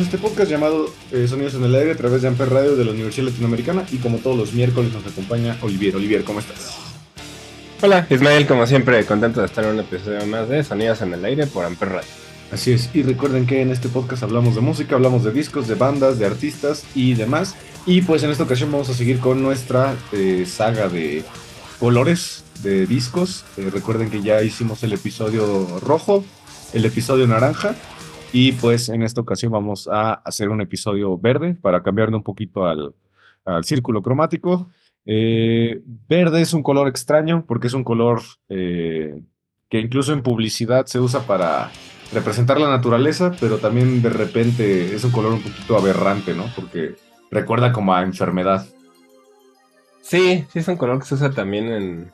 Este podcast llamado eh, Sonidos en el Aire a través de Amper Radio de la Universidad Latinoamericana y como todos los miércoles nos acompaña Olivier. Olivier, ¿cómo estás? Hola, Ismael, como siempre, contento de estar en un episodio más de Sonidos en el Aire por Amper Radio. Así es, y recuerden que en este podcast hablamos de música, hablamos de discos, de bandas, de artistas y demás. Y pues en esta ocasión vamos a seguir con nuestra eh, saga de colores de discos. Eh, recuerden que ya hicimos el episodio rojo, el episodio naranja y pues en esta ocasión vamos a hacer un episodio verde para cambiarle un poquito al, al círculo cromático. Eh, verde es un color extraño porque es un color eh, que incluso en publicidad se usa para representar la naturaleza, pero también de repente es un color un poquito aberrante, ¿no? Porque recuerda como a enfermedad. Sí, sí es un color que se usa también en,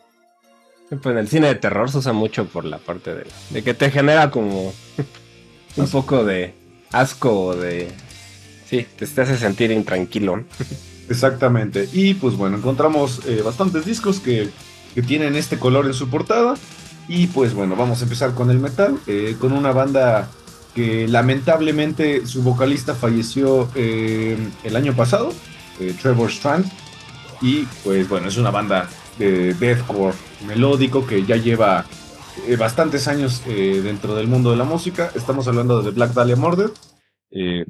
pues en el cine de terror, se usa mucho por la parte de, de que te genera como un poco de asco o de... Sí, te, te hace sentir intranquilo. Exactamente. Y pues bueno, encontramos eh, bastantes discos que, que, tienen este color en su portada. Y pues bueno, vamos a empezar con el metal, eh, con una banda que lamentablemente su vocalista falleció eh, el año pasado, eh, Trevor Strand. Y pues bueno, es una banda de deathcore melódico que ya lleva eh, bastantes años eh, dentro del mundo de la música. Estamos hablando de Black Dahlia Murder. Eh,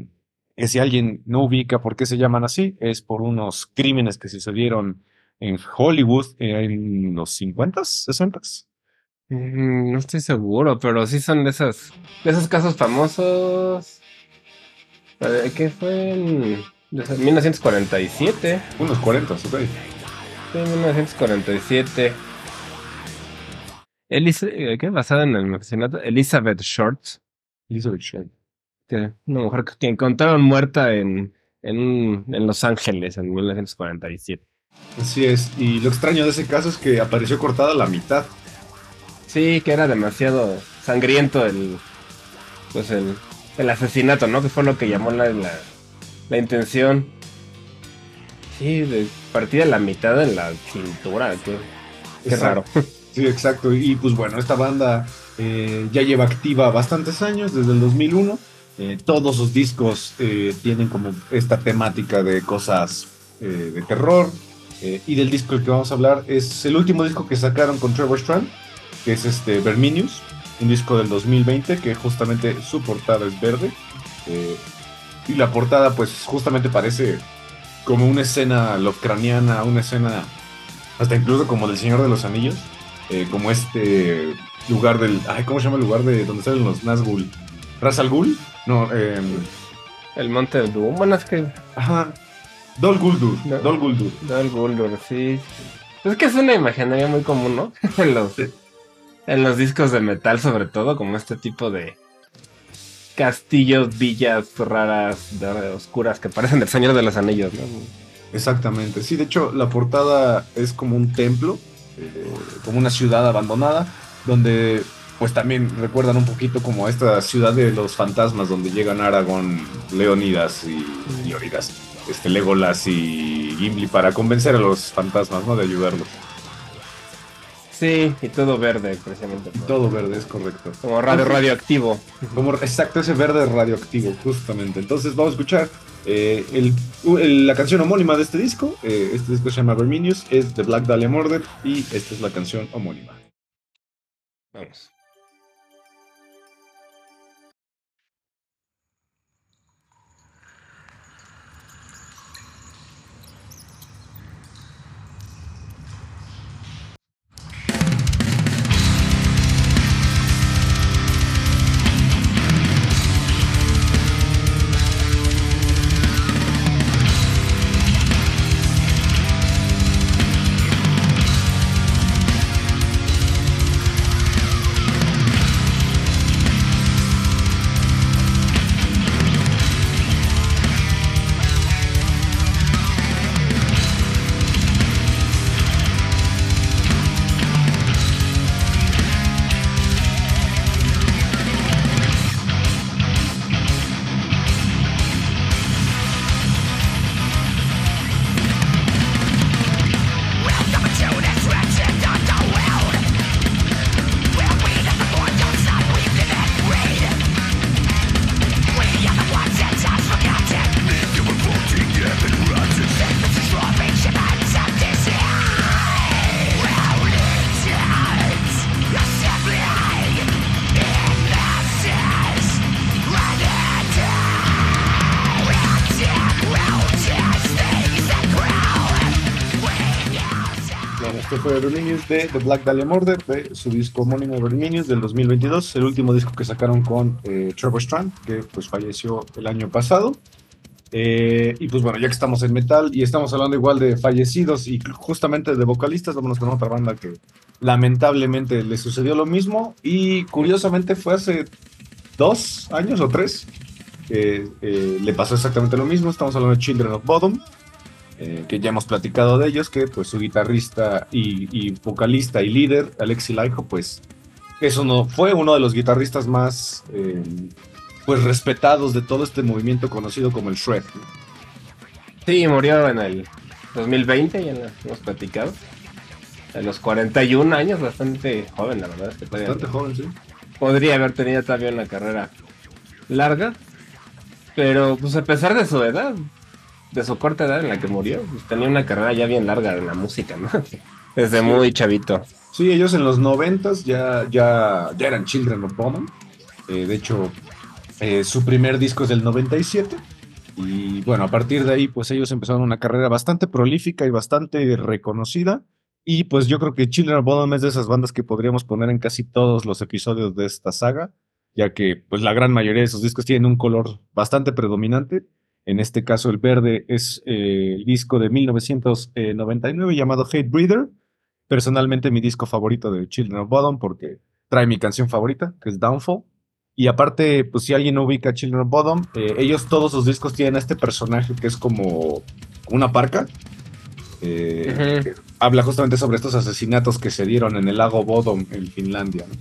si alguien no ubica por qué se llaman así, es por unos crímenes que sucedieron en Hollywood en los 50s, 60s. Mm, no estoy seguro, pero sí son de esos, de esos casos famosos. ¿Qué fue en 1947? Unos 40, ok. Sí, 1947. Elis ¿Qué? Basada en el asesinato Elizabeth Short. Elizabeth Short. Una mujer que encontraron muerta en, en, en, Los Ángeles en 1947. Así es. Y lo extraño de ese caso es que apareció cortada a la mitad. Sí, que era demasiado sangriento el. Pues el, el asesinato, ¿no? Que fue lo que llamó la, la, la intención. Sí, de partida a la mitad en la cintura. Qué, qué raro. Sí, exacto. Y pues bueno, esta banda eh, ya lleva activa bastantes años, desde el 2001. Eh, todos sus discos eh, tienen como esta temática de cosas eh, de terror. y del disco del que vamos a hablar es el último disco que sacaron con Trevor Strand, que es este Verminius, un disco del 2020 que justamente su portada es verde. y la portada pues justamente parece como una escena lovecraniana, una escena hasta incluso como del Señor de los Anillos eh, como este lugar del. Ay, ¿cómo se llama el lugar de donde salen los Nazgul? ¿Ras al Ghul? No, eh, El Monte de Doom. Bueno, es que. Ajá. Dol Guldur. No. Dol Guldur. Dol Guldur, sí. Es que es una imaginaria muy común, ¿no? en, los, Sí. en los discos de metal, sobre todo, como este tipo de castillos, villas raras, de- oscuras, que parecen del Señor de los Anillos, ¿no? Exactamente. Sí, de hecho, la portada es como un templo, eh, como una ciudad abandonada, donde pues también recuerdan un poquito como a esta ciudad de los fantasmas, donde llegan Aragorn, Leonidas y Leonidas, este, Legolas y Gimli para convencer a los fantasmas, ¿no? De ayudarlos. Sí, y todo verde, precisamente. Todo verde, es correcto. Como radio radioactivo. Como exacto ese verde radioactivo, justamente. Entonces vamos a escuchar eh, la canción homónima de este disco. Eh, este disco se llama Verminius, es de Black Dahlia Murder y esta es la canción homónima. Vamos. Este fue Verminius de The Black Dahlia Murder, de su disco homónimo Verminius del 2022, el último disco que sacaron con eh, Trevor Strand, que pues falleció el año pasado. Eh, y pues bueno, ya que estamos en metal y estamos hablando igual de fallecidos y justamente de vocalistas, vámonos con otra banda que lamentablemente le sucedió lo mismo y curiosamente fue hace dos años o tres que eh, le pasó exactamente lo mismo. Estamos hablando de Children of Bodom, eh, que ya hemos platicado de ellos, que pues su guitarrista y, y vocalista y líder, Alexi Laiho, pues eso no fue uno de los guitarristas más eh, pues respetados de todo este movimiento conocido como el Shred. ¿no? Sí, murió en el 2020, ya hemos platicado. A los 41 años, bastante joven, la verdad. Es que Bastante joven, sí. podría haber tenido todavía una carrera larga. Pero, pues a pesar de su edad, de su corta edad en la que murió, pues, tenía una carrera ya bien larga en la música, ¿no? Desde muy chavito. Sí, ellos en los noventas ya, ya, ya eran Children of Bodom. Eh, de hecho, eh, su primer disco es del 97. Y bueno, a partir de ahí, pues ellos empezaron una carrera bastante prolífica y bastante reconocida. Y pues yo creo que Children of Bodom es de esas bandas que podríamos poner en casi todos los episodios de esta saga, ya que pues la gran mayoría de sus discos tienen un color bastante predominante. En este caso, el verde es eh, el disco de 1999 llamado Hate Breeder. Personalmente, mi disco favorito de Children of Bodom porque trae mi canción favorita, que es Downfall. Y aparte, pues si alguien no ubica Children of Bodom, eh, ellos todos sus discos tienen a este personaje que es como una parca. Eh, que habla justamente sobre estos asesinatos que se dieron en el lago Bodom en Finlandia. ¿no?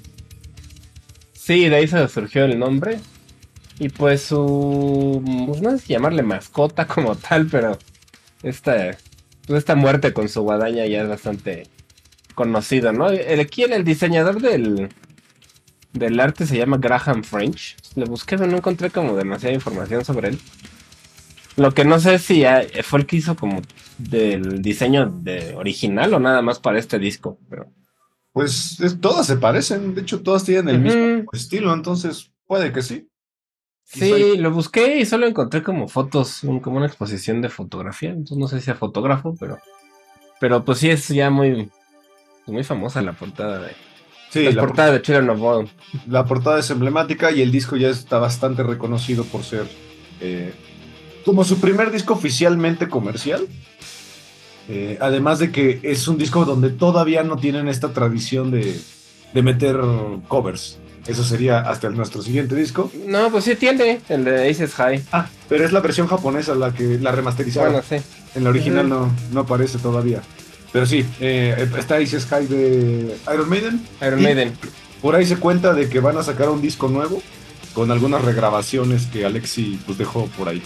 Sí, de ahí se surgió el nombre. Y pues su. pues, no sé si llamarle mascota como tal, pero. Esta. Pues esta muerte con su guadaña ya es bastante conocido, ¿no? El, aquí el, el diseñador del. Del arte se llama Graham French. Le busqué, pero no encontré como demasiada información sobre él. Lo que no sé si fue el que hizo como del diseño de original o nada más para este disco, pero. Pues es- todas se parecen, de hecho todas tienen el mismo estilo, entonces puede que sí. Sí, lo busqué y solo encontré como fotos, como una exposición de fotografía. Entonces no sé si sea fotógrafo, pero. Pero pues sí es ya muy. Muy famosa la portada de. Sí, la, la, portada de Children of Bodom. la portada es emblemática y el disco ya está bastante reconocido por ser eh, como su primer disco oficialmente comercial. Eh, además de que es un disco donde todavía no tienen esta tradición de, de meter covers. Eso sería hasta el- nuestro siguiente disco. No, pues sí tiene, el de Aces High. Ah, pero es la versión japonesa la que la remasterizada. Bueno, sí. En la original no, no aparece todavía. Pero sí, eh, está Ice Sky de Iron Maiden. Iron Maiden. Por ahí se cuenta de que van a sacar un disco nuevo con algunas regrabaciones que Alexi pues, dejó por ahí.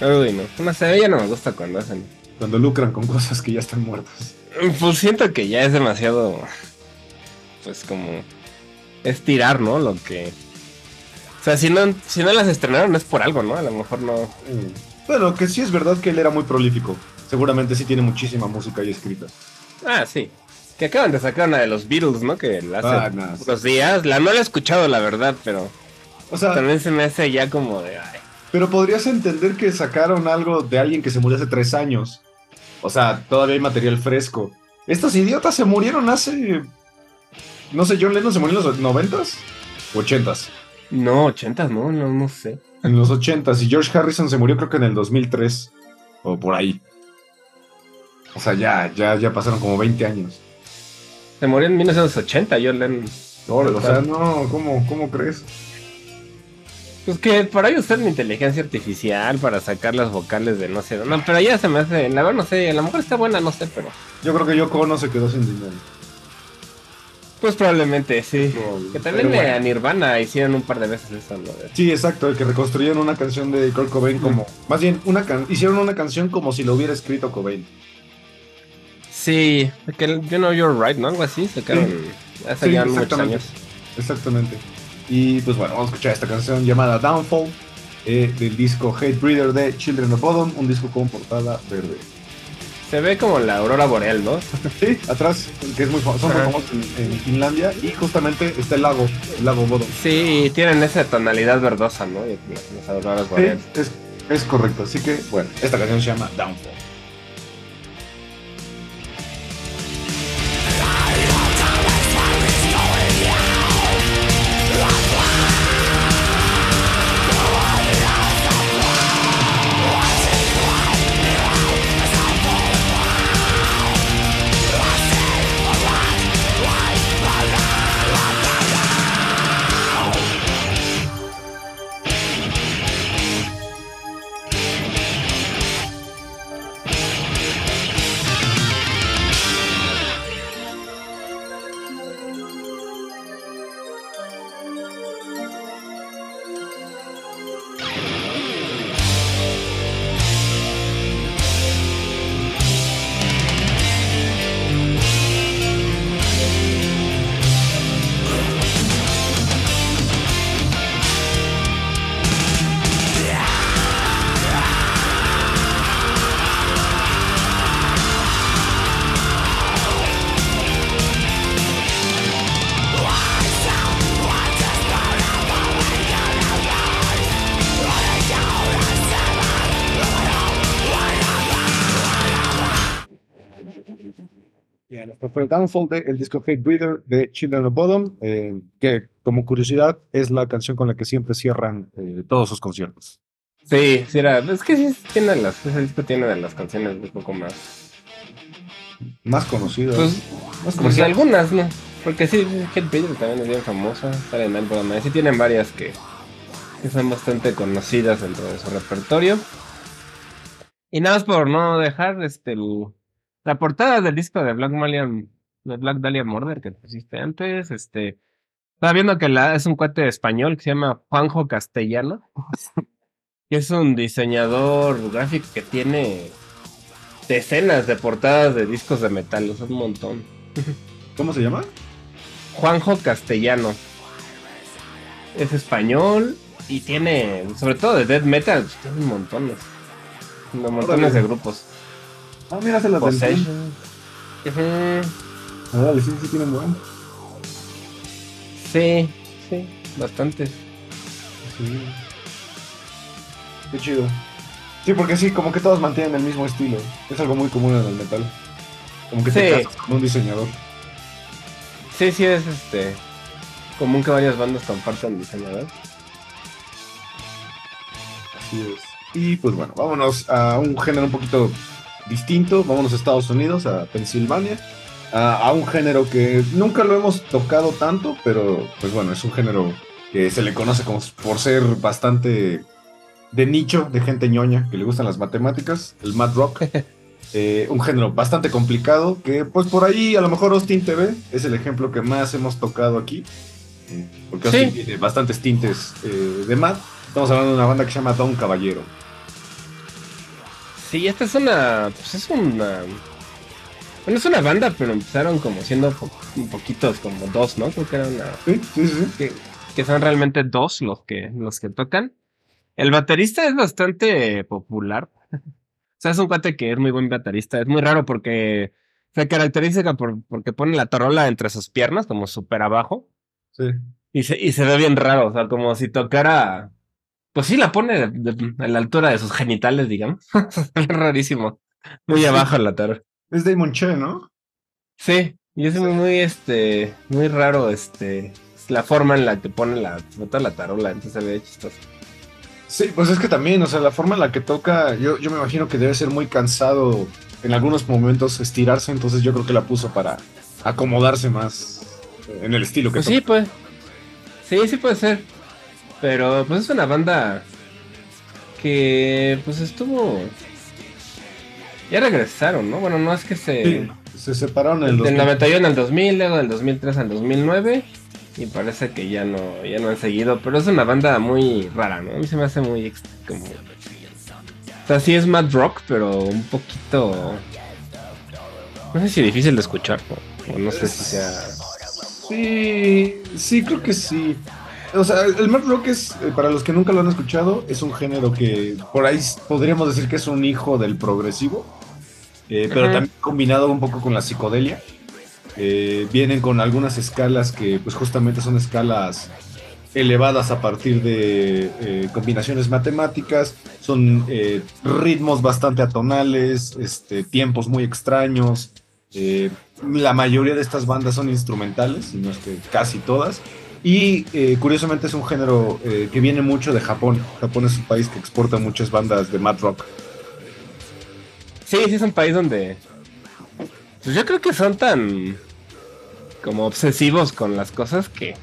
Uy, no. No sé, ya no me gusta cuando hacen. Cuando lucran con cosas que ya están muertas. Pues siento que ya es demasiado. Pues como. Estirar, ¿no? Lo que. O sea, si no, si no las estrenaron es por algo, ¿no? A lo mejor no. Bueno, que sí es verdad que él era muy prolífico. Seguramente sí tiene muchísima música ahí escrita. Ah, sí. Que acaban de sacar una de los Beatles, ¿no? Que la hace Ah, unos días. La no la he escuchado, la verdad, pero O sea, también se me hace ya como de. ay. pero podrías entender que sacaron algo de alguien que se murió hace tres años. O sea, todavía hay material fresco. Estos idiotas se murieron hace... No sé, John Lennon se murió en los noventas, ochentas. No, ochentas, no, no, no sé. En los ochentas. Y George Harrison se murió creo que en el 2003. O por ahí. O sea, ya, ya, ya pasaron como 20 años. Se murió en 1980, yo Lennon. o sea, no, ¿cómo, cómo crees? Pues que por ahí usar la inteligencia artificial para sacar las vocales de no sé. No, pero ya se me hace. La verdad, no sé. A lo mejor está buena, no sé, pero. Yo creo que Yoko Ono se quedó sin dinero. Pues probablemente sí. No, que también bueno. Nirvana hicieron un par de veces eso, ¿no? Sí, exacto, que reconstruyeron una canción de Kurt Cobain como... Más bien, una can- hicieron una canción como si lo hubiera escrito Cobain. Sí, que el You Know You're Right, ¿no? Algo así. Sacaron hace Sí, ya muchos años. Exactamente. Y pues bueno, vamos a escuchar esta canción llamada Downfall eh, del disco Hate Breeder de Children of Bodom, un disco con portada verde. Se ve como la aurora boreal, ¿no? Sí, atrás, que es muy famoso, son muy famosos en, en Finlandia y justamente está el lago, el lago Bodom. Sí, tienen esa tonalidad verdosa, ¿no? Y Las, auroras Sí, boreales. es, es correcto, así que bueno, esta canción se llama Downfall. Fue el Downfall de el disco Hate Breather de Children of Bottom, eh, que como curiosidad es la canción con la que siempre cierran eh, todos sus conciertos. Sí, sí era. Es que sí tiene las. Ese disco tiene de las canciones un poco más. Más conocidas. Pues, más pues algunas, ¿no? Porque sí, Hate Breeder también es bien famosa. Sale en Alpha Sí tienen varias que, que son bastante conocidas dentro de su repertorio. Y nada más por no dejar este el- la portada del disco de Black Malian, de Black Dahlia Murder que pusiste antes, este. Estaba viendo que la, es un cuate español que se llama Juanjo Castellano. que es un diseñador gráfico que tiene decenas de portadas de discos de metal, sea, un montón. ¿Cómo se llama? Juanjo Castellano. Es español y tiene, sobre todo de death metal, pues, tiene montones. Montones de grupos. Ah, mira, se del Possession. Ujú. Ah, dale, sí, sí tienen buen. Sí, sí, bastantes. Sí. Qué chido. Sí, porque sí, como que todos mantienen el mismo estilo. Es algo muy común en el metal. Como que te Sí. casas con un diseñador. Sí, sí, es este. Común que varias bandas compartan diseñador. Así es. Y pues bueno, vámonos a un género un poquito distinto. Vámonos a Estados Unidos, a Pensilvania. A, a un género que nunca lo hemos tocado tanto, pero pues bueno, es un género que se le conoce como por ser bastante de nicho, de gente ñoña, que le gustan las matemáticas, el mad rock. Eh, un género bastante complicado que pues por ahí a lo mejor Austin TV es el ejemplo que más hemos tocado aquí. Eh, Porque Austin Sí. tiene bastantes tintes eh, de mad. Estamos hablando de una banda que se llama Don Caballero. Sí, esta es una. Pues es una. Bueno, es una banda, pero empezaron como siendo po- un poquitos, como dos, ¿no? Creo que era una. Sí, sí, sí. que, que son realmente dos los que, los que tocan. El baterista es bastante popular. O sea, es un cuate que es muy buen baterista. Es muy raro porque se caracteriza por, porque pone la tarola entre sus piernas, como súper abajo. sí. Y se, y se ve bien raro, o sea, como si tocara. Pues sí, la pone de- de- a la altura de sus genitales, digamos. es rarísimo. Muy abajo la tarola. Es Damon Che, ¿no? Sí, y es muy, muy, este, muy raro, este, la forma en la que pone la, toda la tarola, entonces se ve chistoso. Sí, pues es que también, o sea, la forma en la que toca, yo, yo me imagino que debe ser muy cansado en algunos momentos estirarse, entonces yo creo que la puso para acomodarse más en el estilo que Pues toca. sí, pues. Sí, sí puede ser. Pero pues es una banda que pues estuvo... Ya regresaron, ¿no? Bueno, no es que se... Sí, se separaron en el Del 2000. 91 al 2000, luego del 2003 al 2009. Y parece que ya no, ya no han seguido. Pero es una banda muy rara, ¿no? A mí se me hace muy como... O sea, sí es mad rock, pero un poquito... No sé si difícil de escuchar, ¿no? O no sé si sea... Sí, sí, creo que sí. O sea, el mad rock es, eh, para los que nunca lo han escuchado, es un género que por ahí podríamos decir que es un hijo del progresivo, eh, pero también combinado un poco con la psicodelia. Eh, vienen con algunas escalas que pues justamente son escalas elevadas a partir de eh, combinaciones matemáticas, son eh, ritmos bastante atonales, este, tiempos muy extraños. la mayoría de estas bandas son instrumentales, no es que casi todas. Y eh, curiosamente es un género eh, que viene mucho de Japón. Japón es un país que exporta muchas bandas de mad rock. Sí, sí es un país donde... Pues yo creo que son tan... Como obsesivos con las cosas que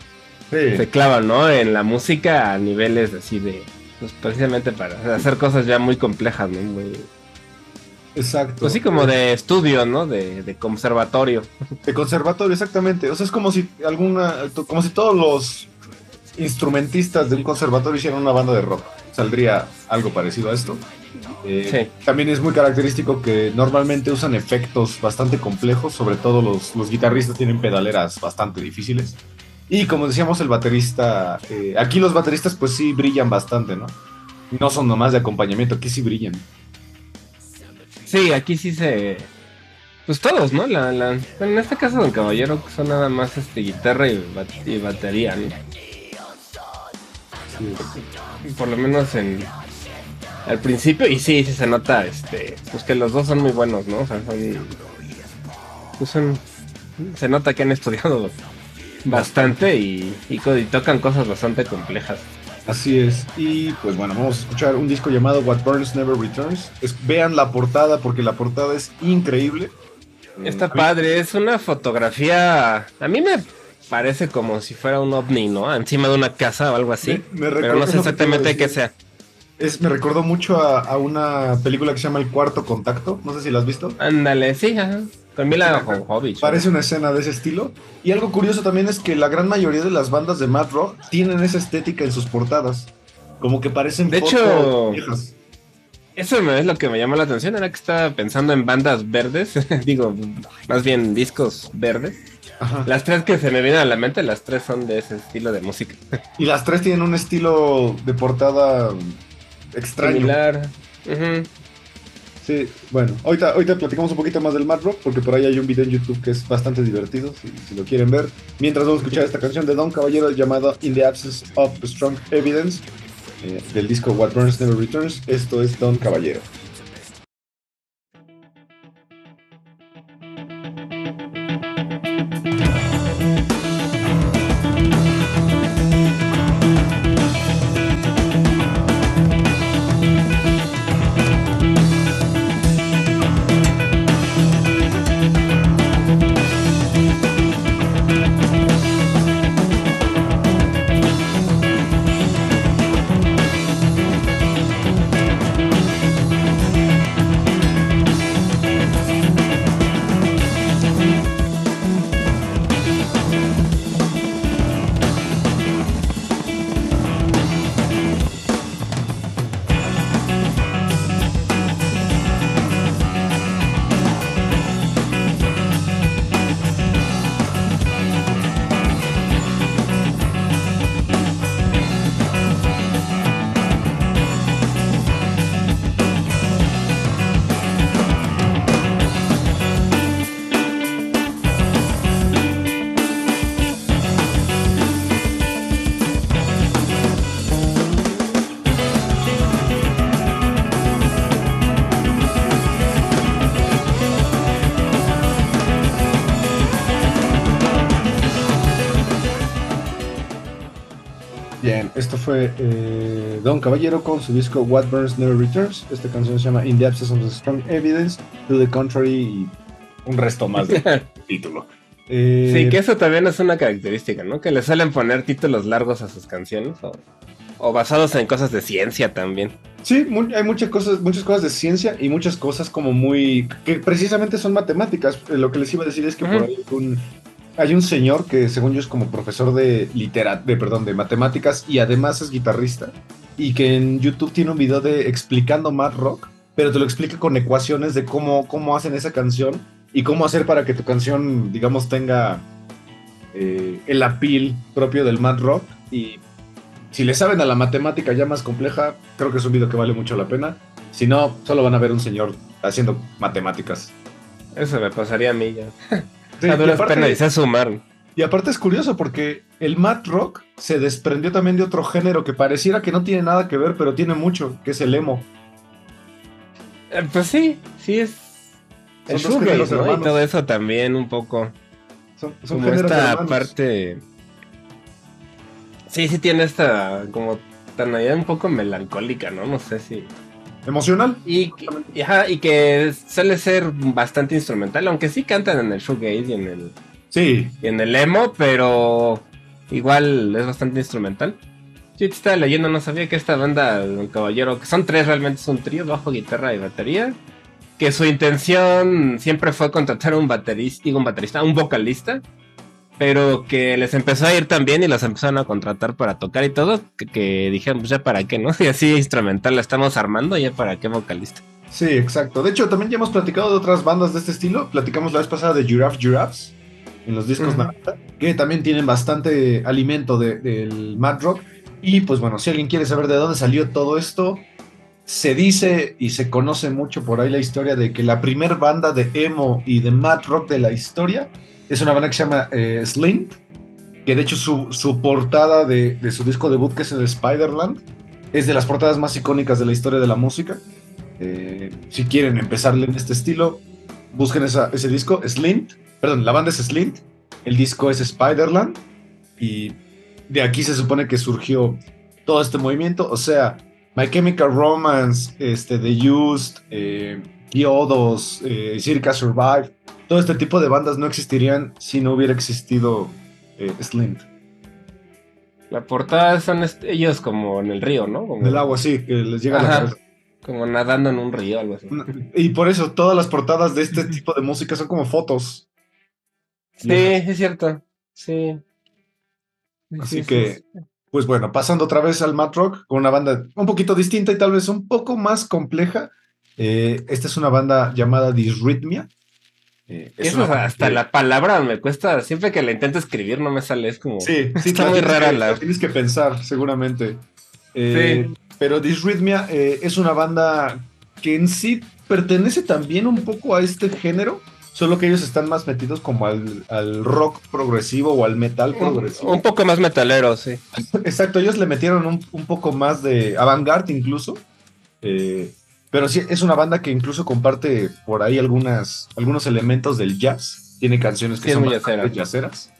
se clavan, ¿no? En la música a niveles así de... Pues precisamente para hacer cosas ya muy complejas, ¿no? Muy... Exacto. Pues sí, como de estudio, ¿no? De, de conservatorio. De conservatorio, exactamente. O sea, es como si alguna, como si todos los instrumentistas de un conservatorio hicieran una banda de rock. Saldría algo parecido a esto. Eh, Sí. También es muy característico que normalmente usan efectos bastante complejos, sobre todo los, los guitarristas tienen pedaleras bastante difíciles. Y como decíamos, el baterista, eh, aquí los bateristas pues sí brillan bastante, ¿no? No son nomás de acompañamiento, aquí sí brillan. Sí, aquí sí se... Pues todos, ¿no? La, la... bueno, en este caso Don Caballero son nada más este guitarra y, bat- y batería, ¿no? Por lo menos en... Al principio, y sí, sí se nota, este... Pues que los dos son muy buenos, ¿no? O sea, son... pues son- se nota que han estudiado bastante y, y tocan cosas bastante complejas. Así es. Y pues bueno, vamos a escuchar un disco llamado What Burns Never Returns. Es- vean la portada porque la portada es increíble. Está padre, es una fotografía. A mí me parece como si fuera un ovni, ¿no? Encima de una casa o algo así. Me- me pero no sé exactamente qué sea. Es, me recordó mucho a, a una película que se llama El Cuarto Contacto. No sé si la has visto. Ándale, sí, ajá. Con Mila Jovovich. Parece una escena de ese estilo. Y algo curioso también es que la gran mayoría de las bandas de Mad Rock tienen esa estética en sus portadas. Como que parecen De hecho- viejas. Eso es lo que me llamó la atención, era que estaba pensando en bandas verdes, digo, más bien discos verdes. Ajá. Las tres que se me vienen a la mente, las tres son de ese estilo de música. Y las tres tienen un estilo de portada extraño. Similar. Ujú. Sí, bueno, ahorita, ahorita platicamos un poquito más del Mad Rock, porque por ahí hay un video en YouTube que es bastante divertido, si, lo quieren ver. Mientras vamos a escuchar esta canción de Don Caballero llamada In the Absence of Strong Evidence, eh, del disco What Burns Never Returns. Esto es Don Caballero. Fue eh, Don Caballero con su disco What Burns Never Returns. Esta canción se llama In the Absence of Strong Evidence, To the Contrary y un resto más del título. Eh, Sí, que eso también es una característica, ¿no? Que le suelen poner títulos largos a sus canciones o, o basados en cosas de ciencia también. Sí, hay muchas cosas, muchas cosas de ciencia y muchas cosas como muy que precisamente son matemáticas. Eh, Lo que les iba a decir es que por ahí un, hay un señor que según yo es como profesor de litera, de perdón, de matemáticas y además es guitarrista y que en YouTube tiene un video de explicando Mad Rock, pero te lo explica con ecuaciones de cómo cómo hacen esa canción y cómo hacer para que tu canción, digamos, tenga eh, el appeal propio del Mad Rock y si le saben a la matemática ya más compleja, creo que es un video que vale mucho la pena. Si no, solo van a ver un señor haciendo matemáticas. Eso me pasaría a mí ya. Sí, duras aparte, penas y aparte es curioso porque el Mad Rock se desprendió también de otro género que pareciera que no tiene nada que ver, pero tiene mucho, que es el emo. Eh, Pues sí, sí es. El shoegaze, ¿no? Y todo eso también un poco. Son, son como esta hermanos. parte. Sí, sí tiene esta como tonalidad un poco melancólica, ¿no? No sé si. Emocional. Y, y, ajá, y que suele ser bastante instrumental, aunque sí cantan en el shoegaze y en el, Sí, y en el emo, pero igual es bastante instrumental. Yo te estaba leyendo, no sabía que esta banda, Don Caballero, que son tres realmente, es un trío, bajo, guitarra y batería, que su intención siempre fue contratar a un baterista, digo un baterista, un vocalista, pero que les empezó a ir tan bien y los empezaron a contratar para tocar y todo, que, que dijeron, pues ya para qué, ¿no? Y así instrumental la estamos armando, ya para qué vocalista. sí, exacto. De hecho, también ya hemos platicado de otras bandas de este estilo. Platicamos la vez pasada de Giraffe Giraffes en los discos. Naranja, que también tienen bastante alimento de- del Mad Rock. Y pues bueno, si alguien quiere saber de dónde salió todo esto, se dice y se conoce mucho por ahí la historia de que la primer banda de emo y de Mad Rock de la historia es una banda que se llama eh, Slint, que de hecho su, su portada de, de su disco debut, que es el Spider-Land, es de las portadas más icónicas de la historia de la música. Eh, si quieren empezarle en este estilo, busquen esa- ese disco, Slint. Perdón, la banda es Slint. El disco es Spiderland. Y de aquí se supone que surgió todo este movimiento. O sea, My Chemical Romance, este, The Used, eh, Kyodos, eh, Circa Survive. Todo este tipo de bandas no existirían si no hubiera existido eh, Slint. La portada son ellos como en el río, ¿no? Como, Del agua, sí, que les llega a la cabeza. como nadando en un río, algo así. Y por eso todas las portadas de este tipo de música son como fotos. Sí, es cierto. Sí. Sí, Así sí, que- sí. Pues bueno, pasando otra vez al Mad Rock, con una banda un poquito distinta y tal vez un poco más compleja. Eh, esta es una banda llamada Disrhythmia. Eh, es Eso una es banda hasta que- la palabra me cuesta, siempre que la intento escribir no me sale, es como... Sí, sí, Está muy tienes rara que- la- Tienes que pensar, seguramente. Eh, Pero Disrhythmia eh, es una banda que en sí pertenece también un poco a este género, solo que ellos están más metidos como al, al rock progresivo o al metal un, progresivo. un poco más metalero, sí. Exacto, ellos le metieron un, un poco más de avant-garde incluso. eh, pero sí, es una banda que incluso comparte por ahí algunas, algunos elementos del jazz. Tiene canciones que Sí, son muy bastante jazzera. jazzeras.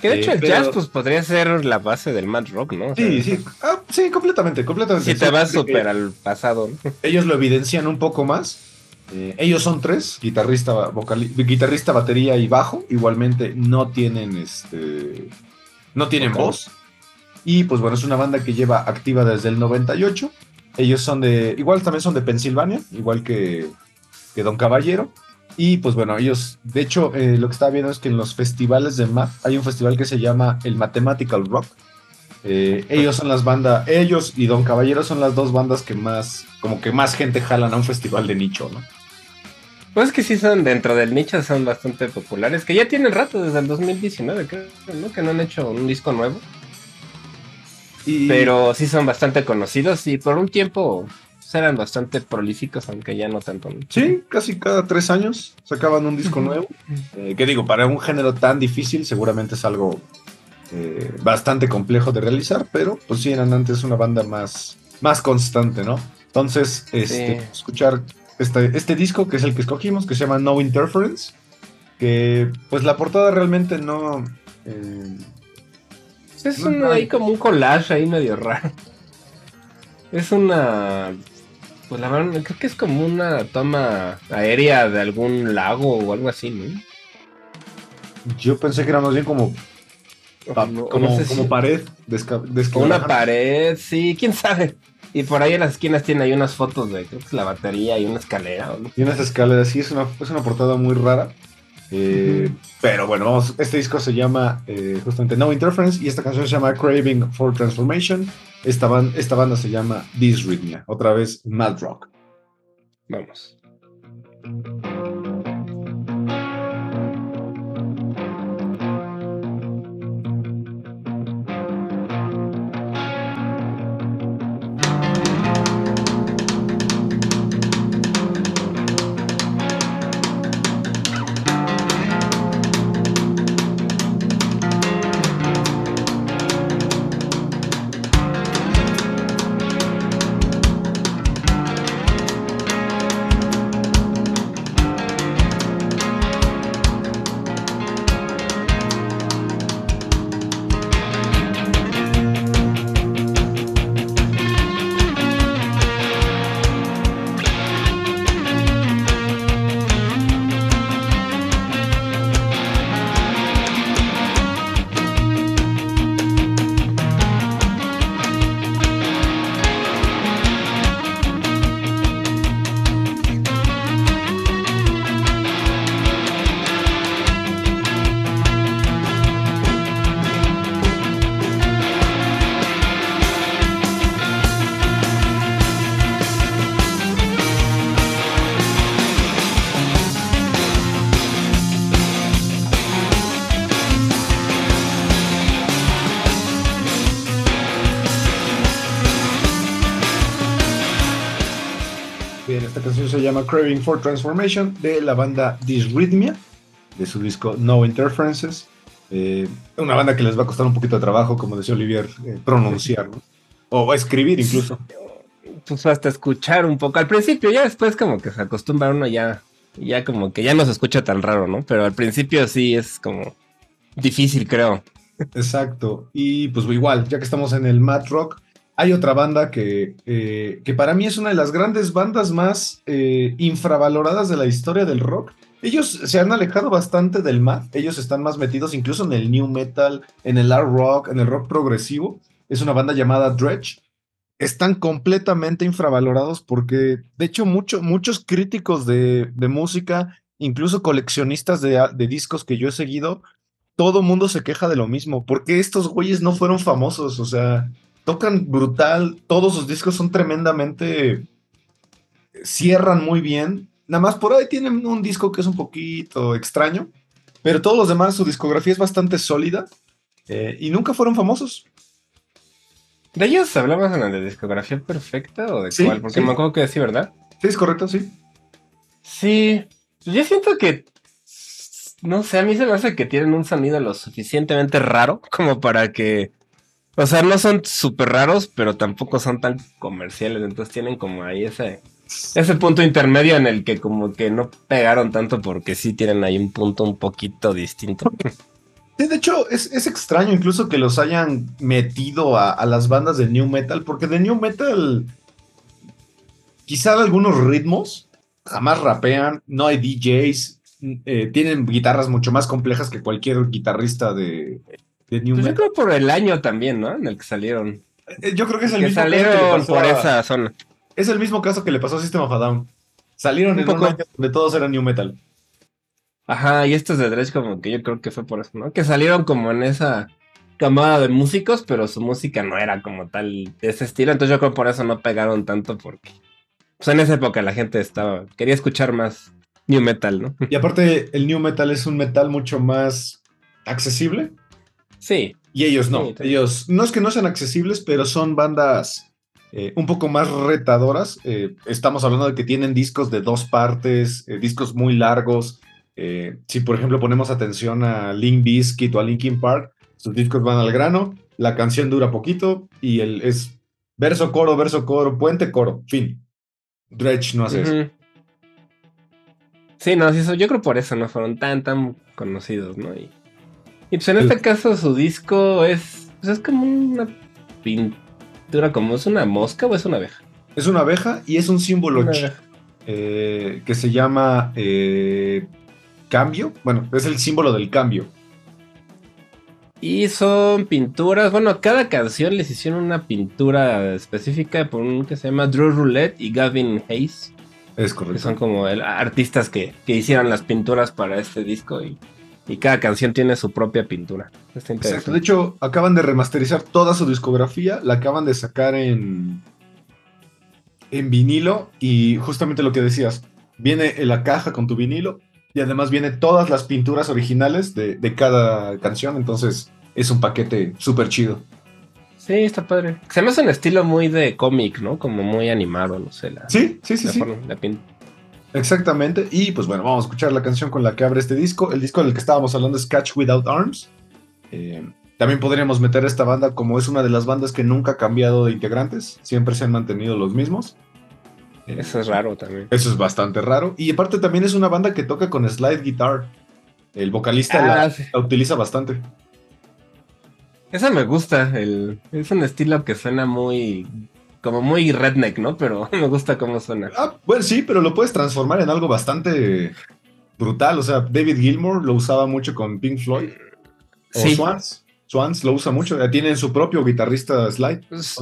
Que de Eh, hecho el pero- jazz pues podría ser la base del mad rock, ¿no? O sea, Sí, sí, ah, sí, completamente, completamente. Si te vas súper al pasado, ¿no? Ellos lo evidencian un poco más. Eh, ellos son tres, guitarrista, vocali- guitarrista, batería y bajo. Igualmente no tienen este, no tienen Vocal. voz. Y pues bueno, es una banda que lleva activa desde el 98. Ellos son de, igual también son de Pensilvania, igual que, que Don Caballero. Y pues bueno, ellos, de hecho, eh, lo que estaba viendo es que en los festivales de math hay un festival que se llama el Mathematical Rock. Eh, ellos son las bandas, ellos y Don Caballero son las dos bandas que más, como que más gente jalan a un festival de nicho, ¿no? Pues que sí son dentro del nicho, son bastante populares, que ya tienen rato desde el 2019, creo, ¿no? Que no han hecho un disco nuevo, Y, pero sí son bastante conocidos y por un tiempo eran bastante prolíficos, aunque ya no tanto. Sí, casi cada tres años sacaban un disco nuevo. Eh, que digo, para un género tan difícil, seguramente es algo eh, bastante complejo de realizar, pero pues sí eran antes una banda más, más constante, ¿no? Entonces, este, Sí. escuchar este, este disco, que es el que escogimos, que se llama No Interference, que pues la portada realmente no... eh, Es un, hay. como un collage ahí medio raro. Es una. Pues la verdad, creo que es como una toma aérea de algún lago o algo así, ¿no? yo pensé que era más bien como, pa- No- como, no sé si- como pared. desca- una pared, sí, quién sabe. Y por ahí en las esquinas tiene ahí unas fotos de, creo que es la batería y una escalera, ¿o no? Y unas escaleras, sí, es una, es una portada muy rara. Eh. Pero bueno, vamos, este disco se llama eh, justamente No Interference y esta canción se llama Craving for Transformation. Esta, ban- esta banda se llama Disrhythmia, otra vez Mad Rock. Vamos. Llama Craving for Transformation de la banda Disrhythmia, de su disco No Interferences. Eh, una banda que les va a costar un poquito de trabajo, como decía Olivier, eh, pronunciar, ¿no? O escribir incluso. Pues hasta escuchar un poco. Al principio, ya después como que se acostumbra uno ya ya como que ya no se escucha tan raro, ¿no? Pero al principio sí es como difícil, creo. Exacto. Y pues igual, ya que estamos en el Mad Rock, hay otra banda que, eh, que para mí es una de las grandes bandas más eh, infravaloradas de la historia del rock. Ellos se han alejado bastante del Mad, ellos están más metidos incluso en el new metal, en el art rock, en el rock progresivo. Es una banda llamada Dredge. Están completamente infravalorados porque, de hecho, muchos críticos de, música, incluso coleccionistas de, de discos que yo he seguido, todo mundo se queja de lo mismo. porque estos güeyes no fueron famosos? O sea, tocan brutal, todos sus discos son tremendamente... cierran muy bien. Nada más por ahí tienen un disco que es un poquito extraño, pero todos los demás, su discografía es bastante sólida eh, y nunca fueron famosos. ¿De ellos hablamos en la de discografía perfecta o de cuál? Porque me acuerdo que sí, ¿verdad? Sí, es correcto, sí. Sí, yo siento que no sé, a mí se me hace que tienen un sonido lo suficientemente raro como para que. O sea, no son súper raros, pero tampoco son tan comerciales. Entonces tienen como ahí ese, ese punto intermedio en el que como que no pegaron tanto porque sí tienen ahí un punto un poquito distinto. Sí, de hecho, es, extraño incluso que los hayan metido a, las bandas de New Metal, porque de New Metal quizá algunos ritmos jamás rapean, no hay DJs, eh, tienen guitarras mucho más complejas que cualquier guitarrista de, de New pues Yo creo por el año también, ¿no? En el que salieron. Eh, yo creo que es el mismo caso que por esa zona. Es el mismo caso que le pasó a System of a Down. Salieron en un año donde todos eran New Metal. Ajá, y estos de Dredge como que yo creo que fue por eso, ¿no? Que salieron como en esa camada de músicos, pero su música no era como tal de ese estilo, entonces yo creo que por eso no pegaron tanto porque pues en esa época la gente estaba quería escuchar más New Metal, ¿no? Y aparte, el New Metal es un metal mucho más accesible. Sí. Y ellos no. ellos no es que no sean accesibles, pero son bandas eh, un poco más retadoras. Eh, estamos hablando de que tienen discos de dos partes, eh, discos muy largos. si, por ejemplo, ponemos atención a Link Bizkit o a Linkin Park, sus discos van al grano, la canción dura poquito y el, es verso, coro, verso, coro, puente, coro, fin. Dredge no hace eso. Sí, no, sí, yo creo por eso no fueron tan, tan conocidos, ¿no? Y, pues en este caso su disco es, pues es como una pintura, como es una mosca o es una abeja. Es una abeja y es un símbolo eh, que se llama eh, cambio. Bueno, es el símbolo del cambio. Y son pinturas, bueno, cada canción les hicieron una pintura específica por un que se llama Drew Roulette y Gavin Hayes. Es correcto. Que son como el, artistas que, hicieron las pinturas para este disco y, cada canción tiene su propia pintura. Exacto. De hecho, acaban de remasterizar toda su discografía, la acaban de sacar en, en vinilo y justamente lo que decías, viene en la caja con tu vinilo y además viene todas las pinturas originales de, de cada canción, entonces es un paquete súper chido. Sí, está padre. Se me hace un estilo muy de cómic, ¿no? Como muy animado, no sé. La, sí, sí, sí. sí. Exactamente. Y pues bueno, vamos a escuchar la canción con la que abre este disco. El disco del que estábamos hablando es Catch Without Arms. Eh, también podríamos meter esta banda como es una de las bandas que nunca ha cambiado de integrantes. Siempre se han mantenido los mismos. Eso es raro también. Eso es bastante raro. Y aparte también es una banda que toca con slide guitar. El vocalista la ah, utiliza bastante. Esa me gusta, el, es un estilo que suena muy como muy redneck, ¿no? Pero me gusta cómo suena. Ah, bueno, sí, pero lo puedes transformar en algo bastante brutal. O sea, David Gilmour lo usaba mucho con Pink Floyd. O Swans. Swans lo usa mucho. Tienen su propio guitarrista slide. Pues,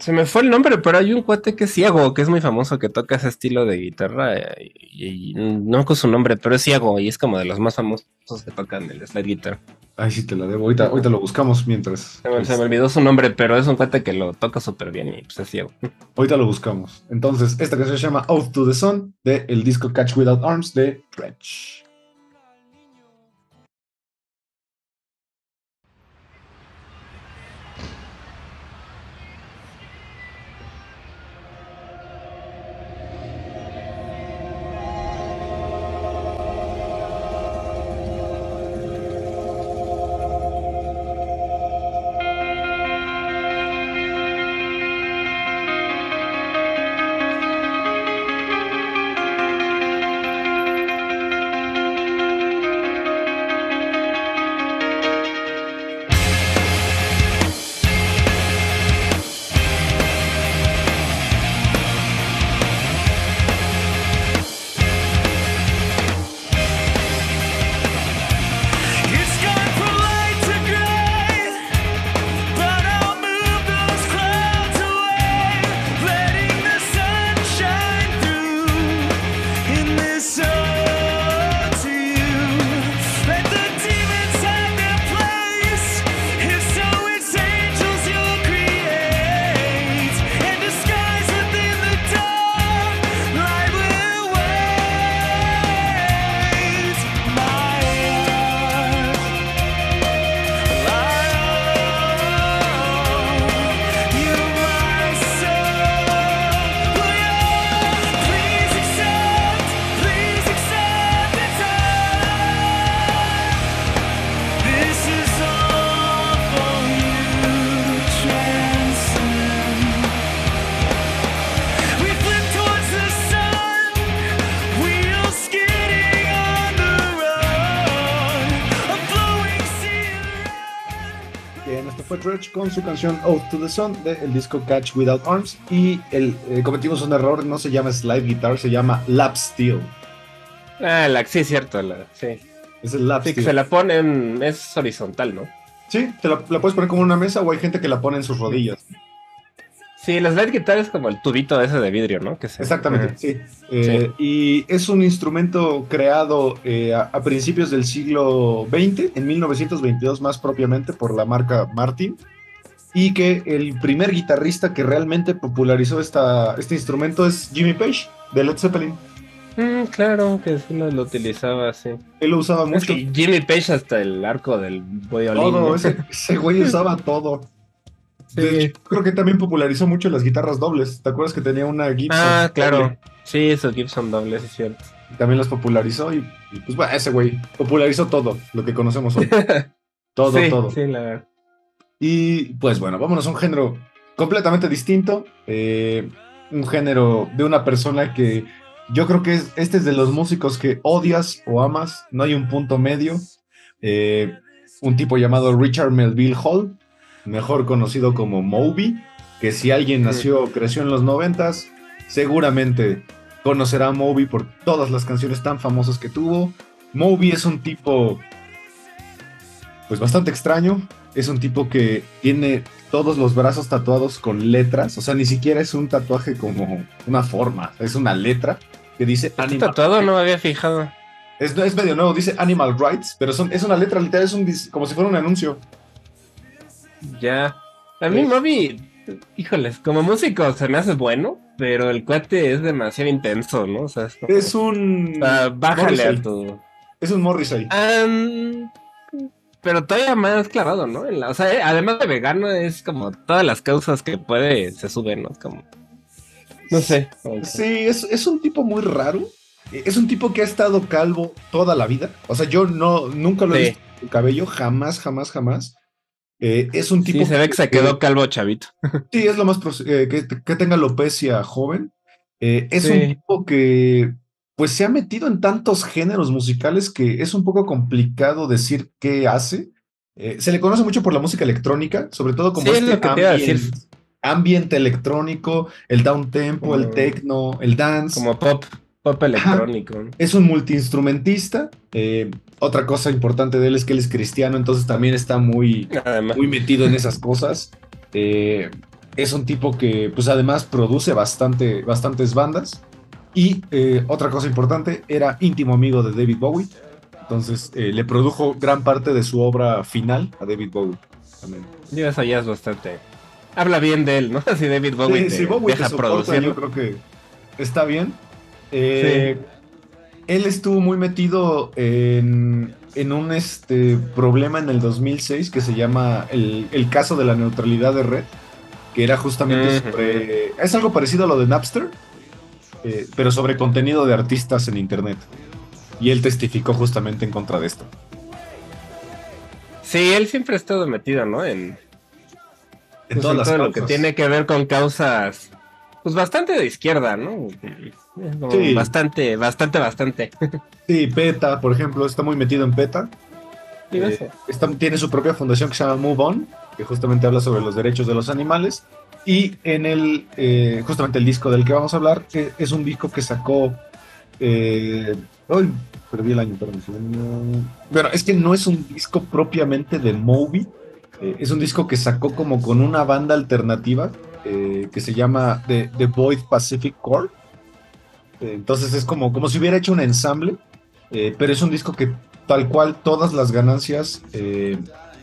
se me fue el nombre, pero hay un cuate que es ciego, que es muy famoso, que toca ese estilo de guitarra. Eh, y, no con su nombre, pero es ciego y es como de los más famosos que tocan el slide guitar. Ay, sí, te la debo. Ahorita, ahorita lo buscamos mientras. Se me, se me, olvidó su nombre, pero es un cuate que lo toca súper bien y pues es ciego. Ahorita lo buscamos. Entonces, esta canción se llama Oath to the Sun, de el disco Catch Without Arms de Dredge. Con su canción Oath to the Sun del disco Catch Without Arms. Y el, eh, cometimos un error, no se llama slide guitar, se llama lap steel. Ah, la, sí, cierto, la, sí. Es el lap Sí, que steel. se la ponen, es horizontal, ¿no? Sí, te la, la puedes poner como una mesa o hay gente que la pone en sus rodillas. Sí, la slide guitar es como el tubito ese de vidrio, ¿no? Que se- Exactamente, Ajá. sí. Eh, Y es un instrumento creado eh, a, a principios del siglo XX, en 1922 más propiamente, por la marca Martin. Y que el primer guitarrista que realmente popularizó esta, este instrumento es Jimmy Page, de Led Zeppelin. Mm, claro, que sí lo, lo utilizaba, sí. Él lo usaba Es mucho. que Jimmy Page hasta el arco del violín. Todo, ¿no? ese, ese güey usaba todo. Sí. De hecho, creo que también popularizó mucho las guitarras dobles. ¿Te acuerdas que tenía una Gibson? Ah, claro. doble? Sí, esos Gibson dobles, es cierto. También las popularizó y, y, pues bueno, ese güey popularizó todo lo que conocemos hoy. Todo, sí, todo. Sí, la verdad. Y pues bueno, vámonos a un género completamente distinto. eh, un género de una persona que yo creo que es, este es de los músicos que odias o amas. No hay un punto medio. eh, un tipo llamado Richard Melville Hall, mejor conocido como Moby, que si alguien nació o creció en los noventas, seguramente conocerá a Moby por todas las canciones tan famosas que tuvo. Moby es un tipo pues bastante extraño. Es un tipo que tiene todos los brazos tatuados con letras. O sea, ni siquiera es un tatuaje como una forma. Es una letra que dice Animal. tatuado no me había fijado. Es, es medio nuevo, dice Animal Rights, pero son, es una letra literal, es un, como si fuera un anuncio. Ya. A mí. Moby, híjoles, como músico se me hace bueno, pero el cuate es demasiado intenso, ¿no? O sea, es como- Es un. o sea, bájale a Morrissey. tu... Es un Morrissey. Am, pero todavía más clavado, ¿no? En la- o sea, eh, además de vegano, es como todas las causas que puede se suben, ¿no? Como. No sé. Sí, es, es un tipo muy raro. Es un tipo que ha estado calvo toda la vida. O sea, yo no, nunca lo he visto con cabello, jamás, jamás, jamás. Eh, es un tipo Sí, se ve que se quedó calvo chavito. Sí, es lo más eh, que, que tenga alopecia joven. Eh, es Sí. un tipo que pues se ha metido en tantos géneros musicales que es un poco complicado decir qué hace. Se le conoce mucho por la música electrónica, sobre todo como Sí, es este lo que te iba a decir. ambient, ambient electrónico, el down tempo, el techno, el dance. Como pop, pop electrónico. Es un multiinstrumentista. Eh, otra cosa importante de él es que él es cristiano, entonces también está muy, Además. muy metido en esas cosas. Eh, es un tipo que, pues además, produce bastante, bastantes bandas. Y eh, otra cosa importante, era íntimo amigo de David Bowie. Entonces, eh, le produjo gran parte de su obra final a David Bowie. También. Yo eso ya es bastante. Habla bien de él, ¿no? Así David Bowie Sí, te si Bowie te deja soporta, producir. yo creo que está bien. Eh, Él estuvo muy metido en, en un este, problema en el 2006 que se llama el, el caso de la neutralidad de red, que era justamente sobre... Es algo parecido a lo de Napster, eh, pero sobre contenido de artistas en Internet. Y él testificó justamente en contra de esto. Sí, él siempre ha estado metido, ¿no? En, En pues, todas en las todo lo que tiene que ver con causas, pues bastante de izquierda, ¿no? Como Sí. Bastante, bastante, bastante. Sí, PETA, por ejemplo, está muy metido en PETA. Eh, está- tiene su propia fundación que se llama Move On, que justamente habla sobre los derechos de los animales. Y en el, eh, justamente el disco del que vamos a hablar, que es un disco que sacó. Eh, ay, perdí el año, perdón. Bueno, es que no es un disco propiamente de Moby, eh, es un disco que sacó como con una banda alternativa eh, que se llama The, The Void Pacific Core. Entonces es como, como si hubiera hecho un ensamble, eh, pero es un disco que tal cual todas las ganancias eh,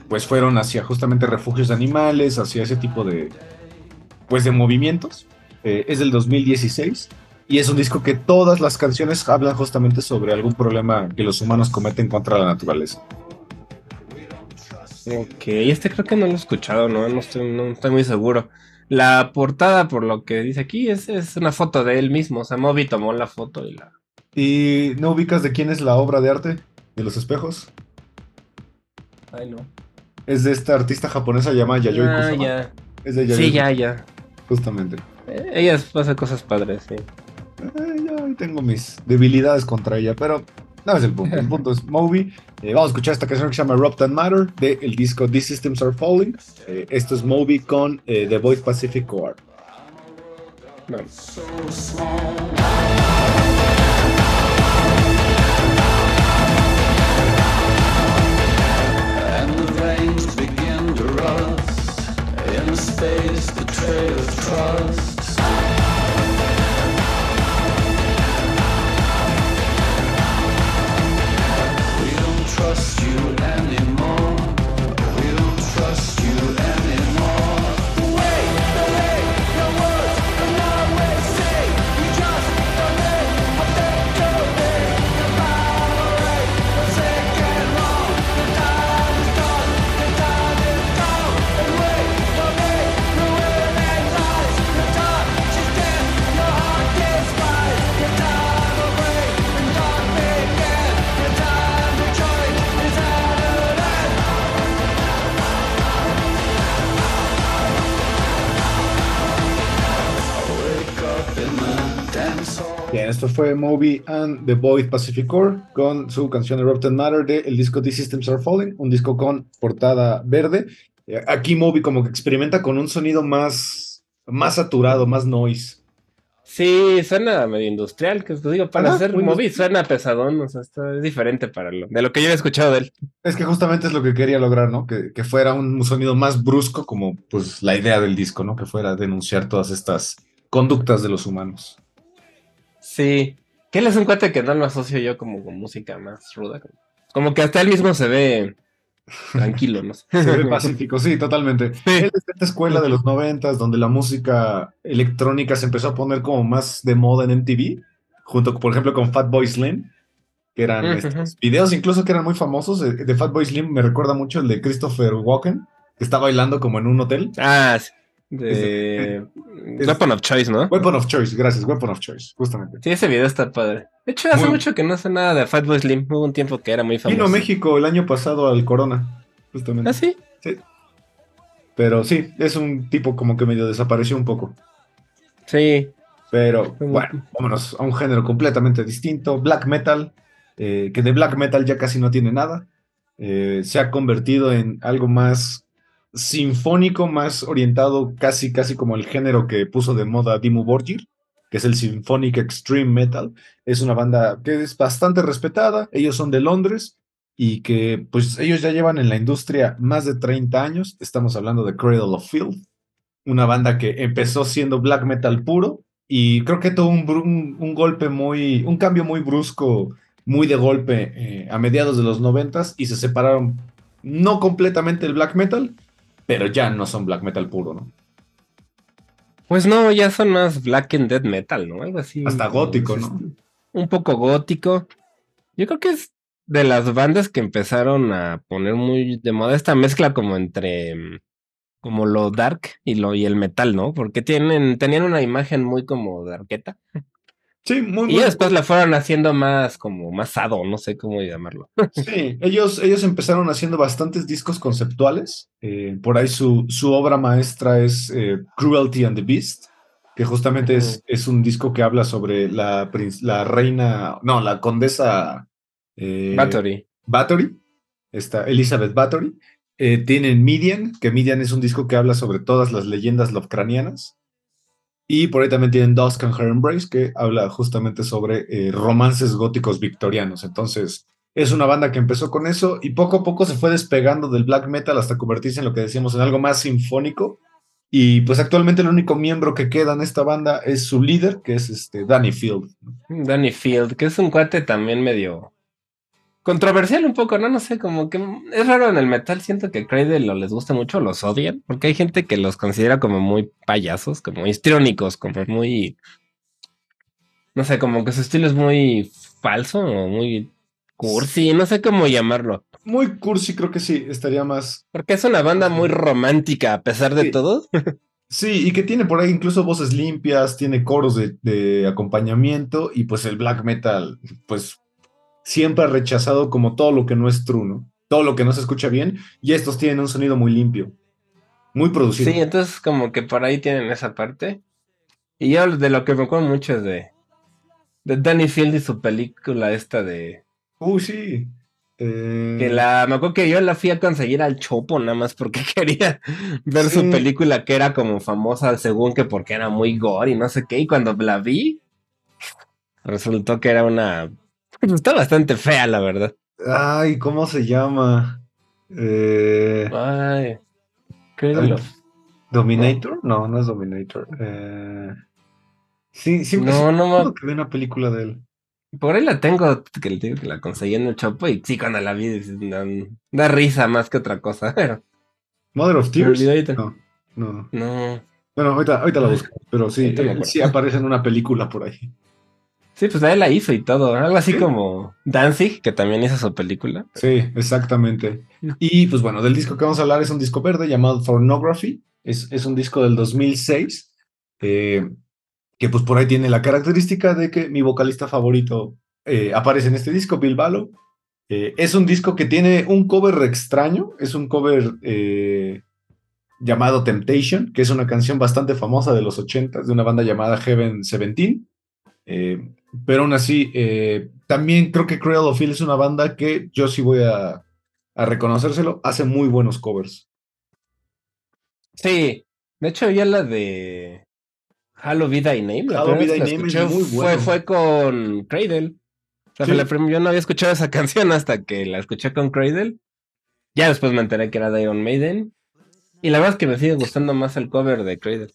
pues fueron hacia justamente refugios de animales, hacia ese tipo de pues de movimientos. Eh, es del 2016 y es un disco que todas las canciones hablan justamente sobre algún problema que los humanos cometen contra la naturaleza. Ok, este creo que no lo he escuchado, ¿no? No estoy, no estoy muy seguro. La portada, por lo que dice aquí, es, es una foto de él mismo. O sea, Moby tomó la foto y la. ¿Y no ubicas de quién es la obra de arte de los espejos? Ay, no. Es de esta artista japonesa llamada Yayoi Ah, Kusama. ya. Es de Yayoi Sí, ya, ya. justamente. Eh, Ella hace cosas padres, sí. Eh, yo tengo mis debilidades contra ella, pero No es el punto. El punto es Moby. Eh, vamos a escuchar esta canción que se llama Rob and Matter del disco These Systems Are Falling. Eh, esto es Moby con eh, The Voice Pacific Core. In space the trail trust trust esto fue Moby and The Void Pacific Core con su canción Erupted Matter del disco The Systems Are Falling, un disco con portada verde. Eh, Aquí Moby como que experimenta con un sonido más, más saturado, más noise. Sí, suena medio industrial, que te digo, para hacer móvil suena pesadón, o sea, está, es diferente para lo, de lo que yo he escuchado de él. Es que justamente es lo que quería lograr, ¿no? Que, que fuera un sonido más brusco como pues la idea del disco, ¿no? Que fuera denunciar todas estas conductas de los humanos. Sí, que él es un cuate que no lo asocio yo como con música más ruda, como, como que hasta él mismo se ve tranquilo, no. Se ve pacífico, sí, totalmente. Él es de esta escuela de los noventas donde la música electrónica se empezó a poner como más de moda en MTV, junto, por ejemplo, con Fatboy Slim, que eran estos videos incluso que eran muy famosos. De, de Fatboy Slim me recuerda mucho el de Christopher Walken, que está bailando como en un hotel. Ah, sí. De es- Weapon of Choice, ¿no? Weapon of Choice, gracias, Weapon of Choice, justamente. Sí, ese video está padre. De hecho, hace Muy- mucho que no sé nada de Fatboy Slim. Hubo un tiempo que era muy famoso. Vino a México el año pasado al Corona, justamente. ¿Ah, sí? Pero sí, es un tipo como que medio desapareció un poco. Sí. Pero bueno, vámonos a un género completamente distinto, black metal, eh, que de black metal ya casi no tiene nada. Eh, se ha convertido en algo más sinfónico, más orientado casi, casi como el género que puso de moda Dimmu Borgir, que es el Symphonic Extreme Metal. Es una banda que es bastante respetada, ellos son de Londres y que pues ellos ya llevan en la industria más de 30 años. Estamos hablando de Cradle of Filth, una banda que empezó siendo black metal puro y creo que tuvo un, un- golpe muy, un cambio muy brusco, muy de golpe eh, a mediados de los noventas y se separaron no completamente el black metal, pero ya no son black metal puro, ¿no? Pues no, ya son más Black and Dead Metal, ¿no? Algo así. Hasta gótico, ¿no? Un poco gótico. Yo creo que es de las bandas que empezaron a poner muy de moda esta mezcla como entre mm, como lo dark y lo y el metal, ¿no? Porque tienen tenían una imagen muy como darketa Sí, muy y muy- después la fueron haciendo más como más sado, no sé cómo llamarlo. Sí, ellos, ellos empezaron haciendo bastantes discos conceptuales. eh, por ahí su, su obra maestra es eh, Cruelty and the Beast, que justamente es, es un disco que habla sobre la, la reina, no, la condesa eh, Battery. Bathory, esta Elizabeth Bathory. Eh, tienen Midian, que Midian es un disco que habla sobre todas las leyendas lovecranianas. Y por ahí también tienen Dusk and Her Embrace, que habla justamente sobre eh, romances góticos victorianos. Entonces, es una banda que empezó con eso y poco a poco se fue despegando del black metal hasta convertirse en lo que decíamos en algo más sinfónico. Y pues actualmente el único miembro que queda en esta banda es su líder, que es este Danny Field. Danny Field, que es un cuate también medio controversial un poco, ¿no? No sé, como que es raro en el metal, siento que Cradle o les gusta mucho, los odian, porque hay gente que los considera como muy payasos, como histriónicos, como muy, no sé, como que su estilo es muy falso o muy cursi, no sé cómo llamarlo, Muy cursi, creo que sí, estaría más porque es una banda muy romántica a pesar de Sí. todo. Sí, y que tiene por ahí incluso voces limpias, tiene coros de, de acompañamiento y pues el black metal, pues siempre ha rechazado como todo lo que no es true, ¿no? Todo lo que no se escucha bien y estos tienen un sonido muy limpio, muy producido. Sí, entonces como que por ahí tienen esa parte. Y yo de lo que me acuerdo mucho es de, de Danny Field y su película esta de Uh, sí. Eh, Que la, me acuerdo que yo la fui a conseguir al Chopo nada más porque quería ver su película que era como famosa según que porque era muy gore y no sé qué. Y cuando la vi, resultó que era una... Está bastante fea, la verdad. Ay, ¿cómo se llama? Eh, Ay, créelo. ¿Dominator? No, no es Dominator. Eh, sí, sí, No, no me- que vi una película de él. Por ahí la tengo, que le digo que la conseguí en el Chopo y sí, cuando la vi, da, da risa más que otra cosa. Pero Mother of Tears. No, no. no. Bueno, ahorita, ahorita la busco, pero sí, acuerdo. sí aparece en una película por ahí. Sí, pues él la hizo y todo. Algo así Sí. como Danzig, que también hizo su película. Sí, exactamente. Y pues bueno, del disco que vamos a hablar es un disco verde llamado Pornography. Es, es un disco del 2006, eh, que pues por ahí tiene la característica de que mi vocalista favorito eh, aparece en este disco, Bill Balo. Eh, es un disco que tiene un cover extraño, es un cover eh, llamado Temptation, que es una canción bastante famosa de los 80 de una banda llamada Heaven 17. Eh, pero aún así, eh, también creo que Cradle of Filth es una banda que yo sí voy a, a reconocérselo, hace muy buenos covers. Sí, de hecho ya la de Halo Vida y Name, la Halo, primera Vida vez y Name es escuché muy fue, bueno. fue con Cradle. O sea, Sí. la prim- yo no había escuchado esa canción hasta que la escuché con Cradle. Ya después me enteré que era de Iron Maiden. Y la verdad es que me sigue gustando más el cover de Cradle.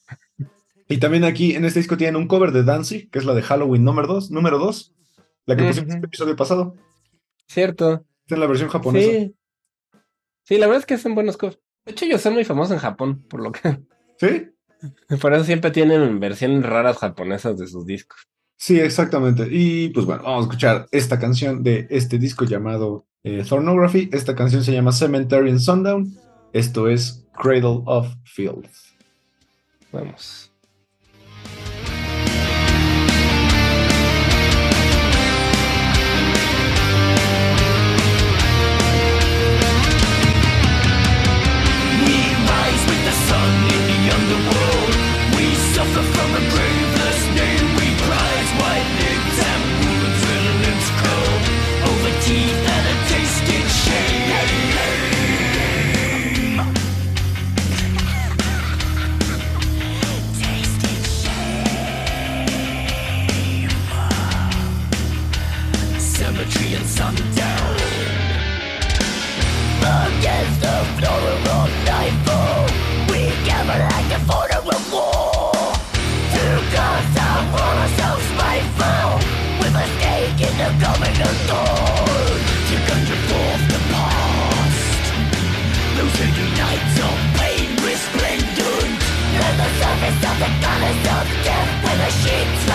Y también aquí en este disco tienen un cover de Danzig, que es la de Halloween número 2, número 2, la que pusimos en el episodio pasado. Cierto. Esta es la versión japonesa. Sí. Sí, la verdad es que hacen buenos covers. De hecho, ellos son muy famosos en Japón, por lo que. ¿Sí? Por eso siempre tienen versiones raras japonesas de sus discos. Sí, exactamente. Y pues bueno, vamos a escuchar esta canción de este disco llamado eh, Thornography. Esta canción se llama Cemetery in Sundown. Esto es Cradle of Filth. Vamos. War war so spiteful With a stake in the of dawn To conjure forth the past nights of pain resplendent the surface of the of death the sheets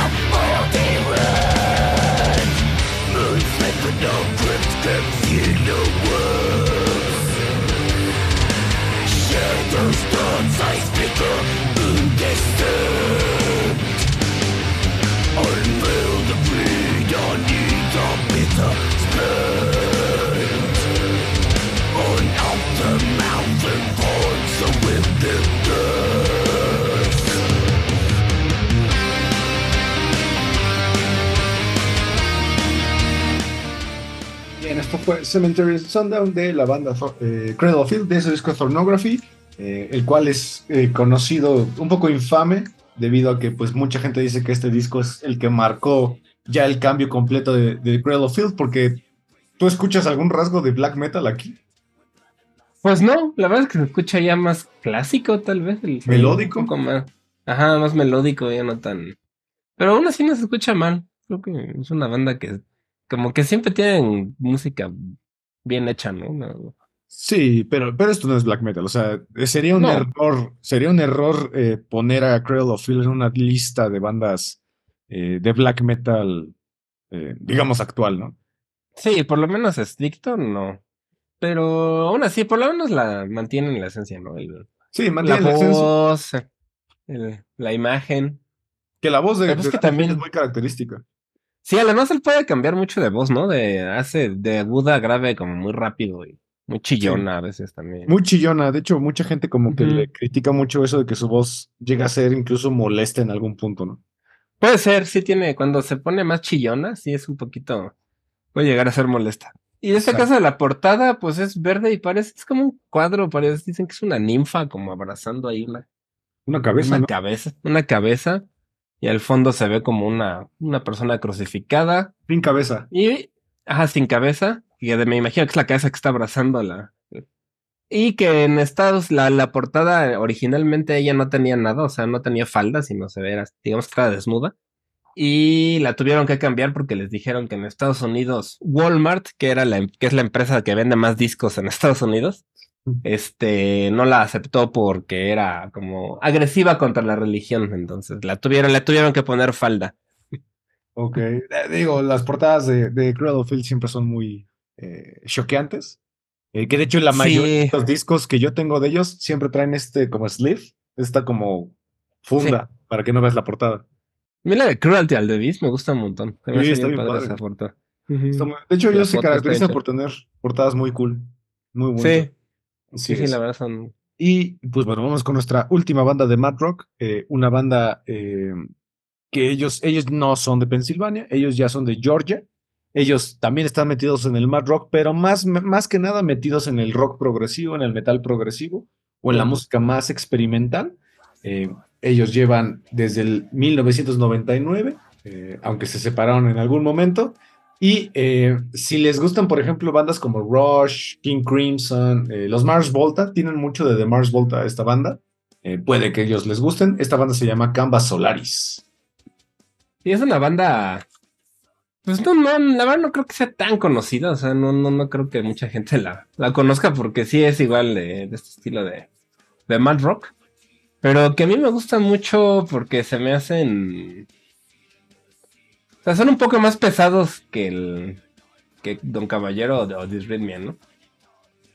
fue Cemetery Sundown de la banda eh, Cradle of Filth, de ese disco Thornography, eh, el cual es eh, conocido, un poco infame, debido a que pues mucha gente dice que este disco es el que marcó ya el cambio completo de, de Cradle of Filth, porque tú escuchas algún rasgo de black metal aquí. Pues no, la verdad es que se escucha ya más clásico, tal vez. el ¿Melódico? un poco más. Ajá, más melódico, ya no tan. Pero aún así no se escucha mal. Creo que es una banda que, como que siempre tienen música bien hecha, ¿no? No- Sí, pero, pero esto no es black metal, o sea, sería un No. error, sería un error eh, poner a Cradle of Filth en una lista de bandas eh, de black metal, eh, digamos actual, ¿no? Sí, por lo menos estricto, no. Pero aún así, por lo menos la mantienen la esencia, ¿no? El- Sí, la mantiene la esencia. voz, el- la imagen. Que la voz de, es de que también- es muy característica. Sí, además él puede cambiar mucho de voz, ¿no? De hace de aguda a grave como muy rápido y muy chillona a veces también. Muy chillona. De hecho, mucha gente como que le critica mucho eso de que su voz llega a ser incluso molesta en algún punto, ¿no? Puede ser, sí tiene, cuando se pone más chillona, sí es un poquito puede llegar a ser molesta. Y en este Exacto. caso la portada, pues es verde y parece, es como un cuadro, parece, dicen que es una ninfa como abrazando ahí una, Una cabeza, una ¿no? cabeza, una cabeza, y al fondo se ve como una, una persona crucificada, Sin cabeza. y, ajá, sin cabeza, y me imagino que es la cabeza que está abrazando la... Y que en Estados, la, la portada originalmente ella no tenía nada, o sea, no tenía falda, sino se ve, digamos que estaba desnuda. Y la tuvieron que cambiar porque les dijeron que en Estados Unidos, Walmart, que era la, que es la empresa que vende más discos en Estados Unidos, este, no la aceptó porque era como agresiva contra la religión. Entonces la tuvieron, le tuvieron que poner falda. Ok. Eh, digo, las portadas de, de Cradle of Filth siempre son muy eh, choqueantes. Eh, que de hecho la Sí. mayoría de los discos que yo tengo de ellos siempre traen este como sleeve, esta como funda, para que no veas la portada. Mira la de Cruelty al Beast, me gusta un montón. Se me Sí, hace está bien bien padre padre. esa portada. Está muy- De hecho, La ellos se caracterizan por tener portadas muy cool. Muy buenas. Sí, sí, sí, la verdad son. Y pues bueno, vamos con nuestra última banda de Mad Rock, eh, una banda eh, que ellos, ellos no son de Pensilvania, ellos ya son de Georgia. Ellos también están metidos en el Mad Rock, pero más, más que nada metidos en el rock progresivo, en el metal progresivo o en la música más experimental. Eh, ellos llevan desde el 1999, eh, aunque se separaron en algún momento. Y eh, si les gustan, por ejemplo, bandas como Rush, King Crimson, eh, los Mars Volta, tienen mucho de The Mars Volta esta banda. Eh, puede que ellos les gusten. Esta banda se llama Canvas Solaris. Y es una banda. Pues no, no, la verdad no creo que sea tan conocida. O sea, no, no, no creo que mucha gente la, la conozca porque sí es igual de, este estilo de, de mad rock. Pero que a mí me gusta mucho porque se me hacen. Sea, son un poco más pesados que el. que Don Caballero o, o Disrhythmia, ¿no?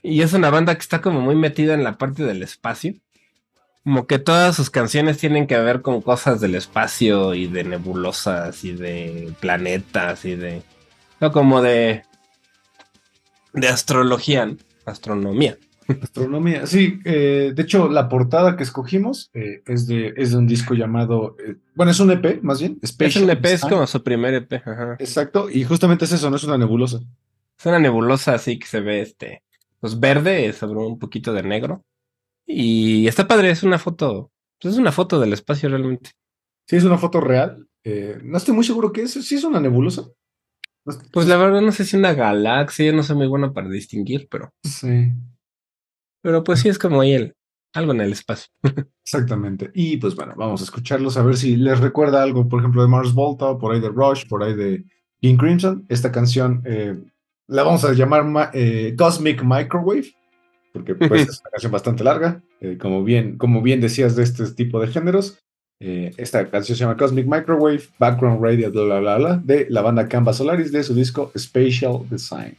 Y es una banda que está como muy metida en la parte del espacio. Como que todas sus canciones tienen que ver con cosas del espacio y de nebulosas y de planetas y de. No, como de. de astrología, ¿no? astronomía. Astronomía. Sí, eh, de hecho, la portada que escogimos eh, es, de, es de un disco llamado. eh, bueno, es un EP, más bien. Es un EP, es como su primer EP. Ajá. Exacto, y justamente es eso, no es una nebulosa. Es una nebulosa así que se ve este. Pues verde sobre un poquito de negro. Y está padre, es una foto. pues es una foto del espacio realmente. Sí, es una foto real. no estoy muy seguro que es. Sí, es una nebulosa. Pues la verdad no sé si una galaxia, no soy muy bueno para distinguir, pero. Sí. Pero pues sí es como ahí el. algo en el espacio. Exactamente. Y pues bueno, vamos a escucharlos a ver si les recuerda algo, por ejemplo, de Mars Volta, por ahí de Rush, por ahí de King Crimson. Esta canción eh, la vamos a llamar ma- eh, Cosmic Microwave, porque pues, es una canción bastante larga, eh, como, bien, como bien decías de este tipo de géneros. Esta canción se llama Cosmic Microwave, Background Radio, bla, bla, bla, bla, de la banda Canvas Solaris de su disco Spatial Design.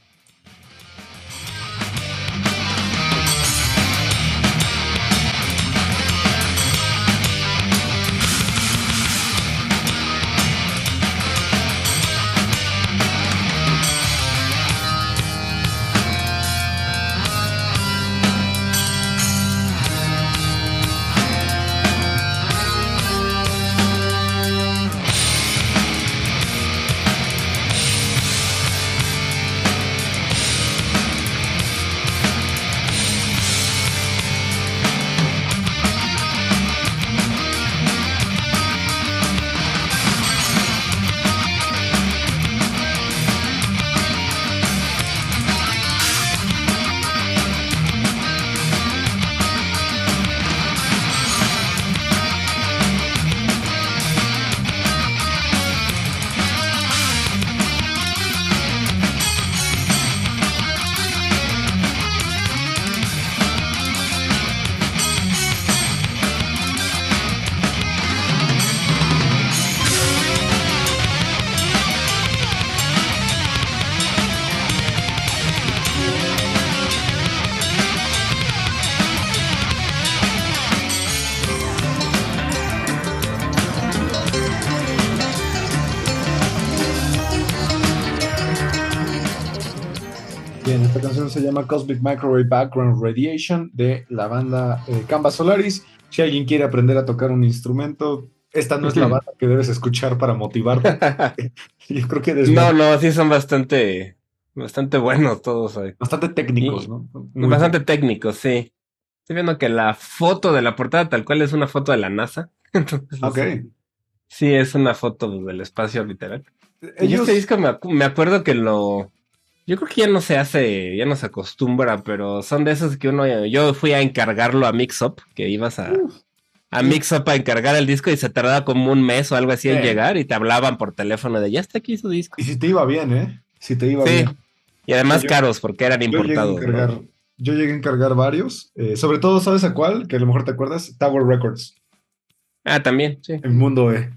Llama Cosmic Microwave Background Radiation de la banda eh, Canvas Solaris. Si alguien quiere aprender a tocar un instrumento, esta no es la banda que debes escuchar para motivarte. Yo creo que desde no, no, sí son bastante, bastante buenos todos ahí. bastante técnicos, Y- ¿no? Muy Bastante técnicos, sí. Estoy viendo que la foto de la portada tal cual es una foto de la NASA. Entonces, Ok. sí, es una foto del espacio literal. Y este disco me acuerdo que lo... Yo creo que ya no se hace, ya no se acostumbra, pero son de esos que uno... Yo fui a encargarlo a Mixup, que ibas a... A Mixup a encargar el disco y se tardaba como un mes o algo así en llegar y te hablaban por teléfono de ya está aquí su disco. y si te iba bien, ¿eh? Si te iba Sí. bien. Y además Yo- caros porque eran Yo llegué, a importados. yo llegué a encargar varios. eh, sobre todo, ¿sabes a cuál? Que a lo mejor te acuerdas. Tower Records. Ah, también, sí. El mundo E.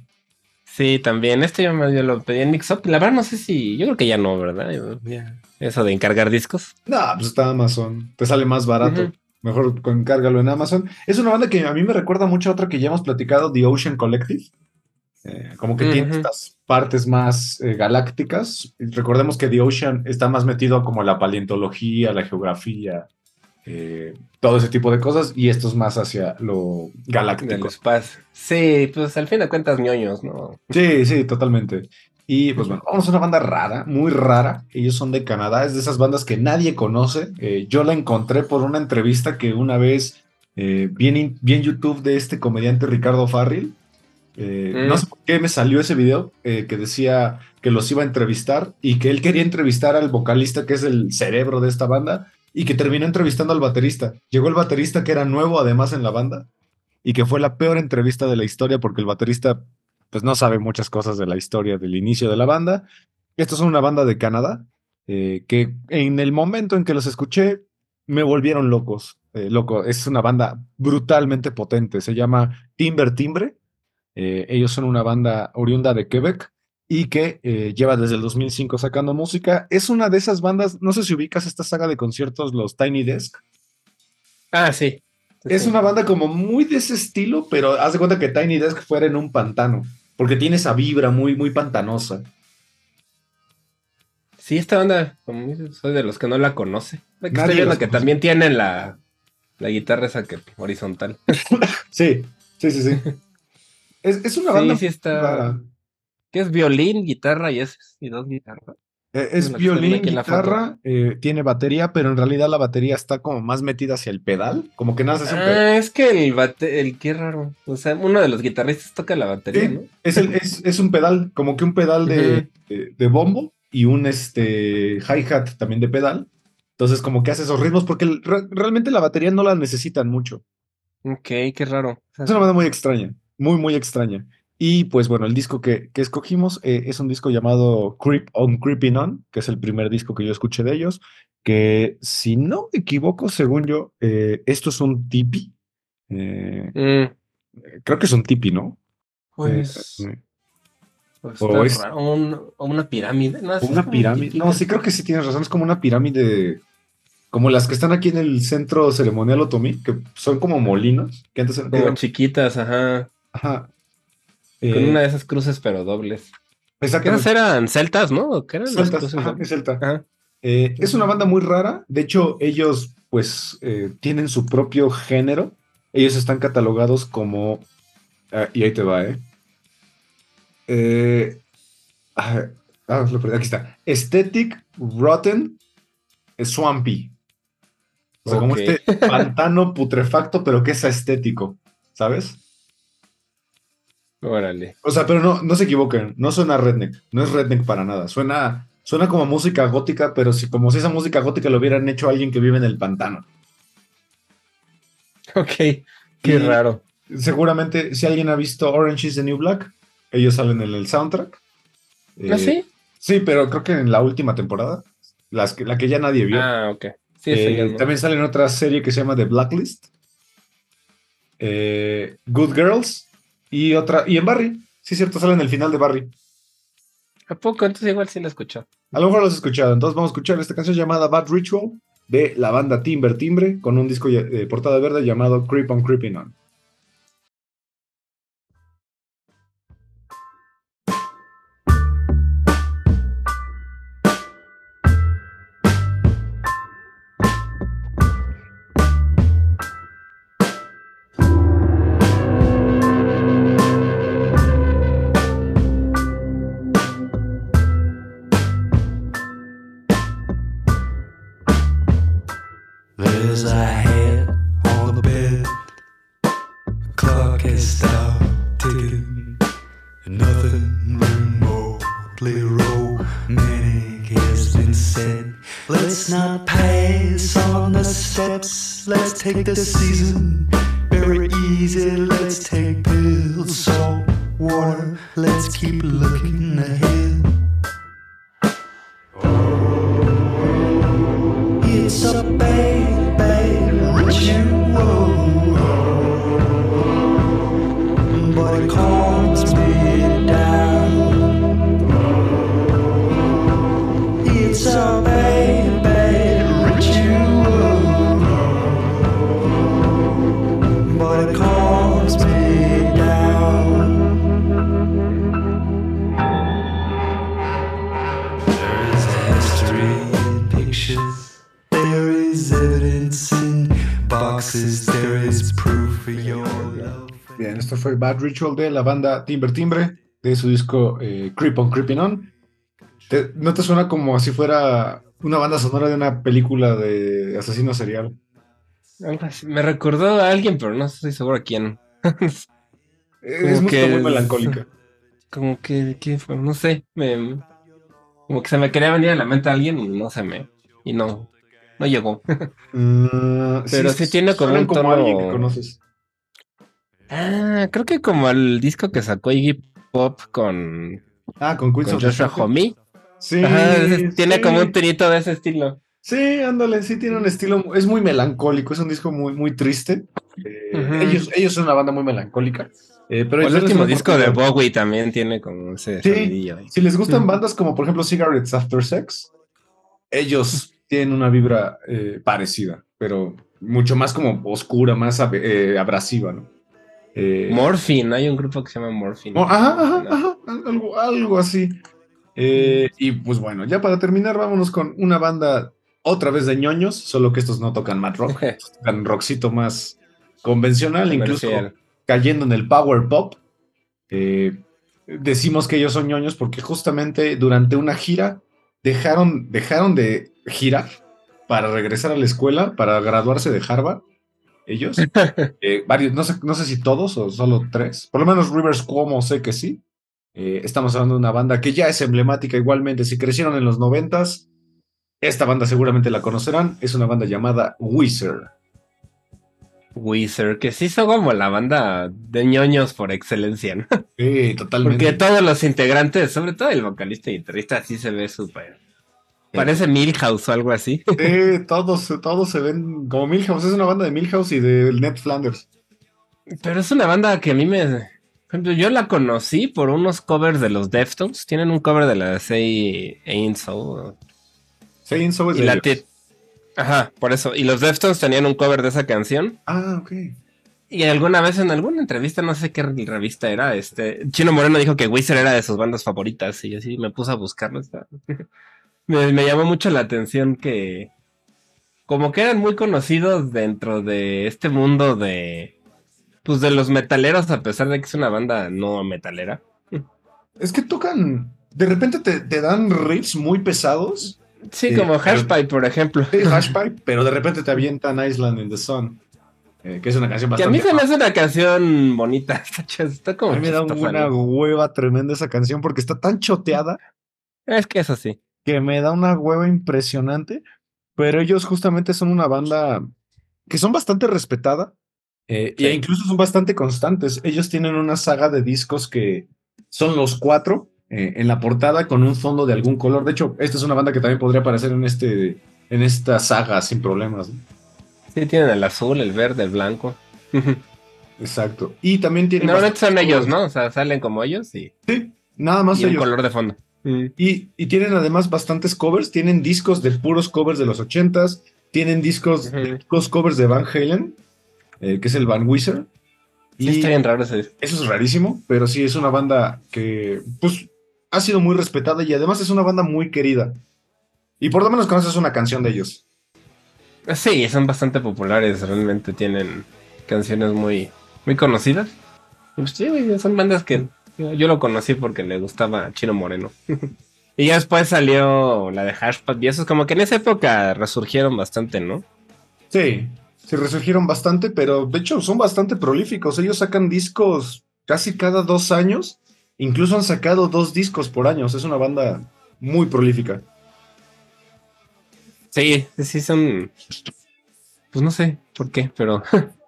Sí, también. Este yo, me- yo lo pedí en Mixup. La verdad no sé si... Yo creo que ya no, ¿verdad? Ya. Eso de encargar discos. No, pues está Amazon. Te sale más barato. Mejor encárgalo en Amazon. Es una banda que a mí me recuerda mucho a otra que ya hemos platicado, The Ocean Collective. Eh, como que tiene estas partes más eh, galácticas. Recordemos que The Ocean está más metido como la paleontología, la geografía, eh, todo ese tipo de cosas. Y esto es más hacia lo galáctico. espacio. Sí, pues al fin de cuentas ñoños, ¿no? Sí, sí, totalmente. Y pues bueno, vamos a una banda rara, muy rara. Ellos son de Canadá, es de esas bandas que nadie conoce. Eh, yo la encontré por una entrevista que una vez eh, vi, en, vi en YouTube de este comediante Ricardo Farril. Eh, Mm. No sé por qué me salió ese video que decía que los iba a entrevistar y que él quería entrevistar al vocalista que es el cerebro de esta banda y que terminó entrevistando al baterista. Llegó el baterista que era nuevo además en la banda y que fue la peor entrevista de la historia porque el baterista pues no sabe muchas cosas de la historia del inicio de la banda. Estos son una banda de Canadá eh, que en el momento en que los escuché me volvieron locos. Eh, loco, es una banda brutalmente potente. Se llama Timber Timbre. Eh, ellos son una banda oriunda de Quebec y que eh, lleva desde el 2005 sacando música. Es una de esas bandas, no sé si ubicas esta saga de conciertos, los Tiny Desk. Ah, sí. Es Sí. una banda como muy de ese estilo, pero haz de cuenta que Tiny Desk fuera en un pantano, porque tiene esa vibra muy, muy pantanosa. Sí, esta banda, como soy de los que no la conoce. La que estoy viendo que también tienen la, la guitarra esa que horizontal. Sí, sí, sí, sí. Es, es una Sí, banda sí está- rara. Que es violín, guitarra y es y dos guitarras. Eh, Es violín, guitarra, eh, tiene batería, pero en realidad la batería está como más metida hacia el pedal, como que un pedal. Ah, es que el bate, el qué raro. O sea, uno de los guitarristas toca la batería, ¿no? es, el- es, es un pedal, como que un pedal de, de- de bombo y un este, hi-hat también de pedal. Entonces, como que hace esos ritmos, porque el- re- realmente la batería no la necesitan mucho. Ok, qué raro. Es una banda muy extraña, muy, muy extraña. Y pues bueno, el disco que, que escogimos eh, es un disco llamado Creep on Creeping On, que es el primer disco que yo escuché de ellos, que si no me equivoco, según yo, eh, esto es un tipi. Eh, Mm, creo que es un tipi, ¿no? pues, Eh, pues o es- raro. O un- o una pirámide. No, una pirámide. No, sí creo que sí tienes razón, es como una pirámide, como las que están aquí en el centro ceremonial otomí, que son como molinos, que antes eran... Como chiquitas, ajá. Ajá. Con una de esas cruces, pero dobles. Exactamente. eran celtas, ¿no? ¿O qué eran Celtas, ajá, dobles? es celta. Ajá. Eh, es una banda muy rara. De hecho, ellos, pues, eh, tienen su propio género. Ellos están catalogados como. ah, y ahí te va, ¿eh? Eh, ah, ah, lo perdí, aquí está. Aesthetic, Rotten, Swampy. O sea, como este pantano putrefacto, pero que es estético, ¿sabes? Órale. O sea, pero no, no se equivoquen, no suena redneck, no es redneck para nada, suena, suena como música gótica, pero si, como si esa música gótica lo hubieran hecho alguien que vive en el pantano. Ok. Qué Y raro. Seguramente, si alguien ha visto Orange is the New Black, ellos salen en el soundtrack. ¿Ah, Eh, sí? Sí, pero creo que en la última temporada, las que, la que ya nadie vio. Ah, ok. Sí, Eh. También sale en otra serie que se llama The Blacklist. Eh, Good Girls. Y otra. Y en Barry. Sí, es cierto, sale en el final de Barry. ¿A poco? Entonces igual sí la escuchó. A lo mejor lo has escuchado. Entonces vamos a escuchar esta canción llamada Bad Ritual de la banda Timber Timbre con un disco de portada verde llamado Creep on Creeping On. The season Bad Ritual de la banda Timber Timbre, de su disco eh, Creep on Creeping On. ¿Te- ¿No te suena como si fuera una banda sonora de una película de asesino serial? Me recordó a alguien, pero no estoy seguro a quién. Es Como música que muy es- melancólica. Como que, ¿qué fue? No sé. me- como que se me quería venir a la mente a alguien y no se me. Y no. No llegó. Mm, Pero sí tiene como un como tono- alguien que conoces. Ah, creo que como el disco que sacó Iggy Pop con, Ah, con Queens Joshua. Homme. Sí, Ajá, tiene sí. como un tonito de ese estilo. Sí, ándale, sí tiene un estilo, es muy melancólico, es un disco muy, muy triste. Eh, ellos, ellos son una banda muy melancólica. eh, pero el último disco de. Bowie también tiene como ese Sí. Si les gustan bandas como por ejemplo Cigarettes After Sex, ellos tienen una vibra eh, parecida, pero mucho más como oscura, más ab- eh, abrasiva, ¿no? Eh, Morphine, hay un grupo que se llama Morphine. Mo- Ajá, ajá, ajá, algo, algo así. Eh, y pues bueno, ya para terminar, vámonos con una banda otra vez de ñoños, solo que estos no tocan mad rock, tocan rockcito más convencional, incluso cayendo en el power pop. Eh, decimos que ellos son ñoños porque justamente durante una gira dejaron, dejaron de girar para regresar a la escuela, para graduarse de Harvard. Ellos, eh, varios, no sé, no sé si todos o solo tres, por lo menos Rivers Cuomo sé que sí. Eh, estamos hablando de una banda que ya es emblemática igualmente. Si crecieron en los noventas, esta banda seguramente la conocerán. Es una banda llamada Wizard. Wizard, que sí son como la banda de ñoños por excelencia, ¿no? Sí, totalmente. Porque todos los integrantes, sobre todo el vocalista y guitarrista, sí se ve súper. Parece Milhouse o algo así. Sí, todos, todos se ven como Milhouse. Es una banda de Milhouse y de Ned Flanders. Pero es una banda que a mí me. Yo la conocí por unos covers de los Deftones. Tienen un cover de la Say Ain't So. Saint So es Y de la ellos. Ajá, por eso. Y los Deftones tenían un cover de esa canción. Ah, ok. Y alguna vez en alguna entrevista, no sé qué revista era, este. Chino Moreno dijo que Wizard era de sus bandas favoritas. Y yo sí me puse a buscarlo. Me, me llamó mucho la atención que. Como que eran muy conocidos dentro de este mundo de. Pues de los metaleros, a pesar de que es una banda no metalera. Es que tocan. De repente te, te dan riffs muy pesados. Sí, Sí, como Hashpipe, por ejemplo. Sí, Hashpipe, pero de repente te avientan Island in the Sun. eh, que es una canción Que a mí bastante. se me hace una canción bonita. Está, está como A mí me da una hueva tremenda esa canción porque está tan choteada Es que eso sí. Que me da una hueva impresionante. Pero ellos justamente son una banda que son bastante respetada eh, Sí. e incluso son bastante constantes. Ellos tienen una saga de discos que son los cuatro eh, en la portada con un fondo de algún color. De hecho, esta es una banda que también podría aparecer en este en esta saga sin problemas. ¿no? Sí, tienen el azul, el verde, el blanco. Exacto. Y también tienen Normalmente son ellos. ¿no? O sea, salen como ellos y, Sí, nada más y un ellos. color de fondo. Y, y tienen además bastantes covers. Tienen discos de puros covers de los ochentas. Tienen discos de Ujú. puros covers de Van Halen, eh, que es el Van Wizard. Sí, Y está bien raro ese. eso es rarísimo, pero sí es una banda que pues ha sido muy respetada y además es una banda muy querida. Y por lo menos conoces una canción de ellos. Sí, son bastante populares, realmente tienen canciones muy, muy conocidas. Y pues sí, son bandas que yo, lo conocí porque le gustaba Chino Moreno. y ya después salió la de Hashpad y eso es como que en esa época resurgieron bastante, ¿no? Sí, se resurgieron bastante, pero de hecho son bastante prolíficos. Ellos sacan discos casi cada dos años. Incluso han sacado dos discos por año. O sea, es una banda muy prolífica. Sí, sí son. Pues no sé por qué, pero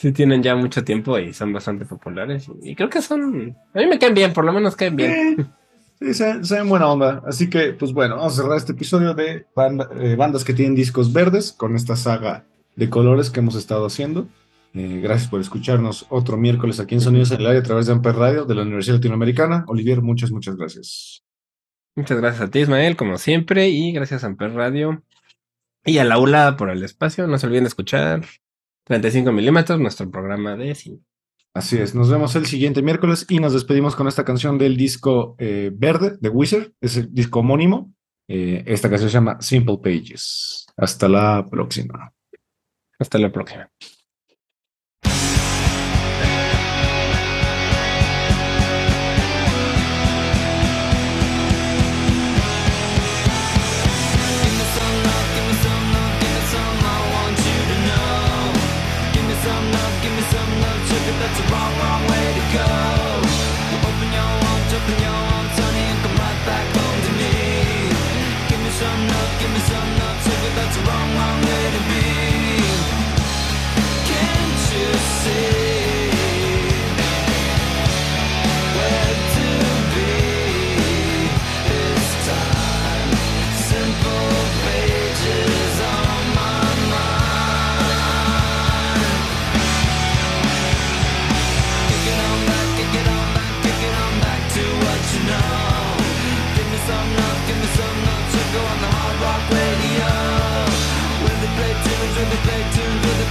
sí tienen ya mucho tiempo y son bastante populares. Y creo que son. A mí me caen bien, por lo menos caen bien. Sí, se, se ven buena onda. Así que, pues bueno, vamos a cerrar este episodio de banda- eh, bandas que tienen discos verdes con esta saga de colores que hemos estado haciendo. Eh, gracias por escucharnos otro miércoles aquí en Sonidos en el Aire a través de Amper Radio de la Universidad Latinoamericana. Olivier, muchas, muchas gracias. Muchas gracias a ti, Ismael, como siempre, y gracias a Amper Radio y a la ULA por el espacio. No se olviden de escuchar 35 milímetros, nuestro programa de cine. Así es, nos vemos el siguiente miércoles y nos despedimos con esta canción del disco eh, verde de Wizard, es el disco homónimo. Eh, esta canción se llama Simple Pages. Hasta la próxima. Hasta la próxima.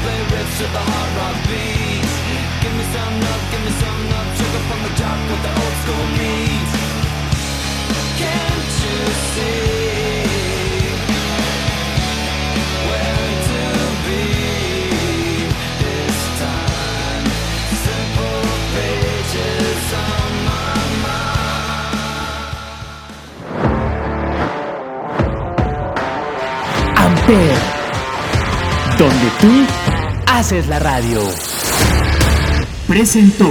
Play riffs to the hard rock beats. Give me some love, give me some love, sugar from the top with the old school needs. Can't you see on. Amper, donde tú haces la radio. Presentó.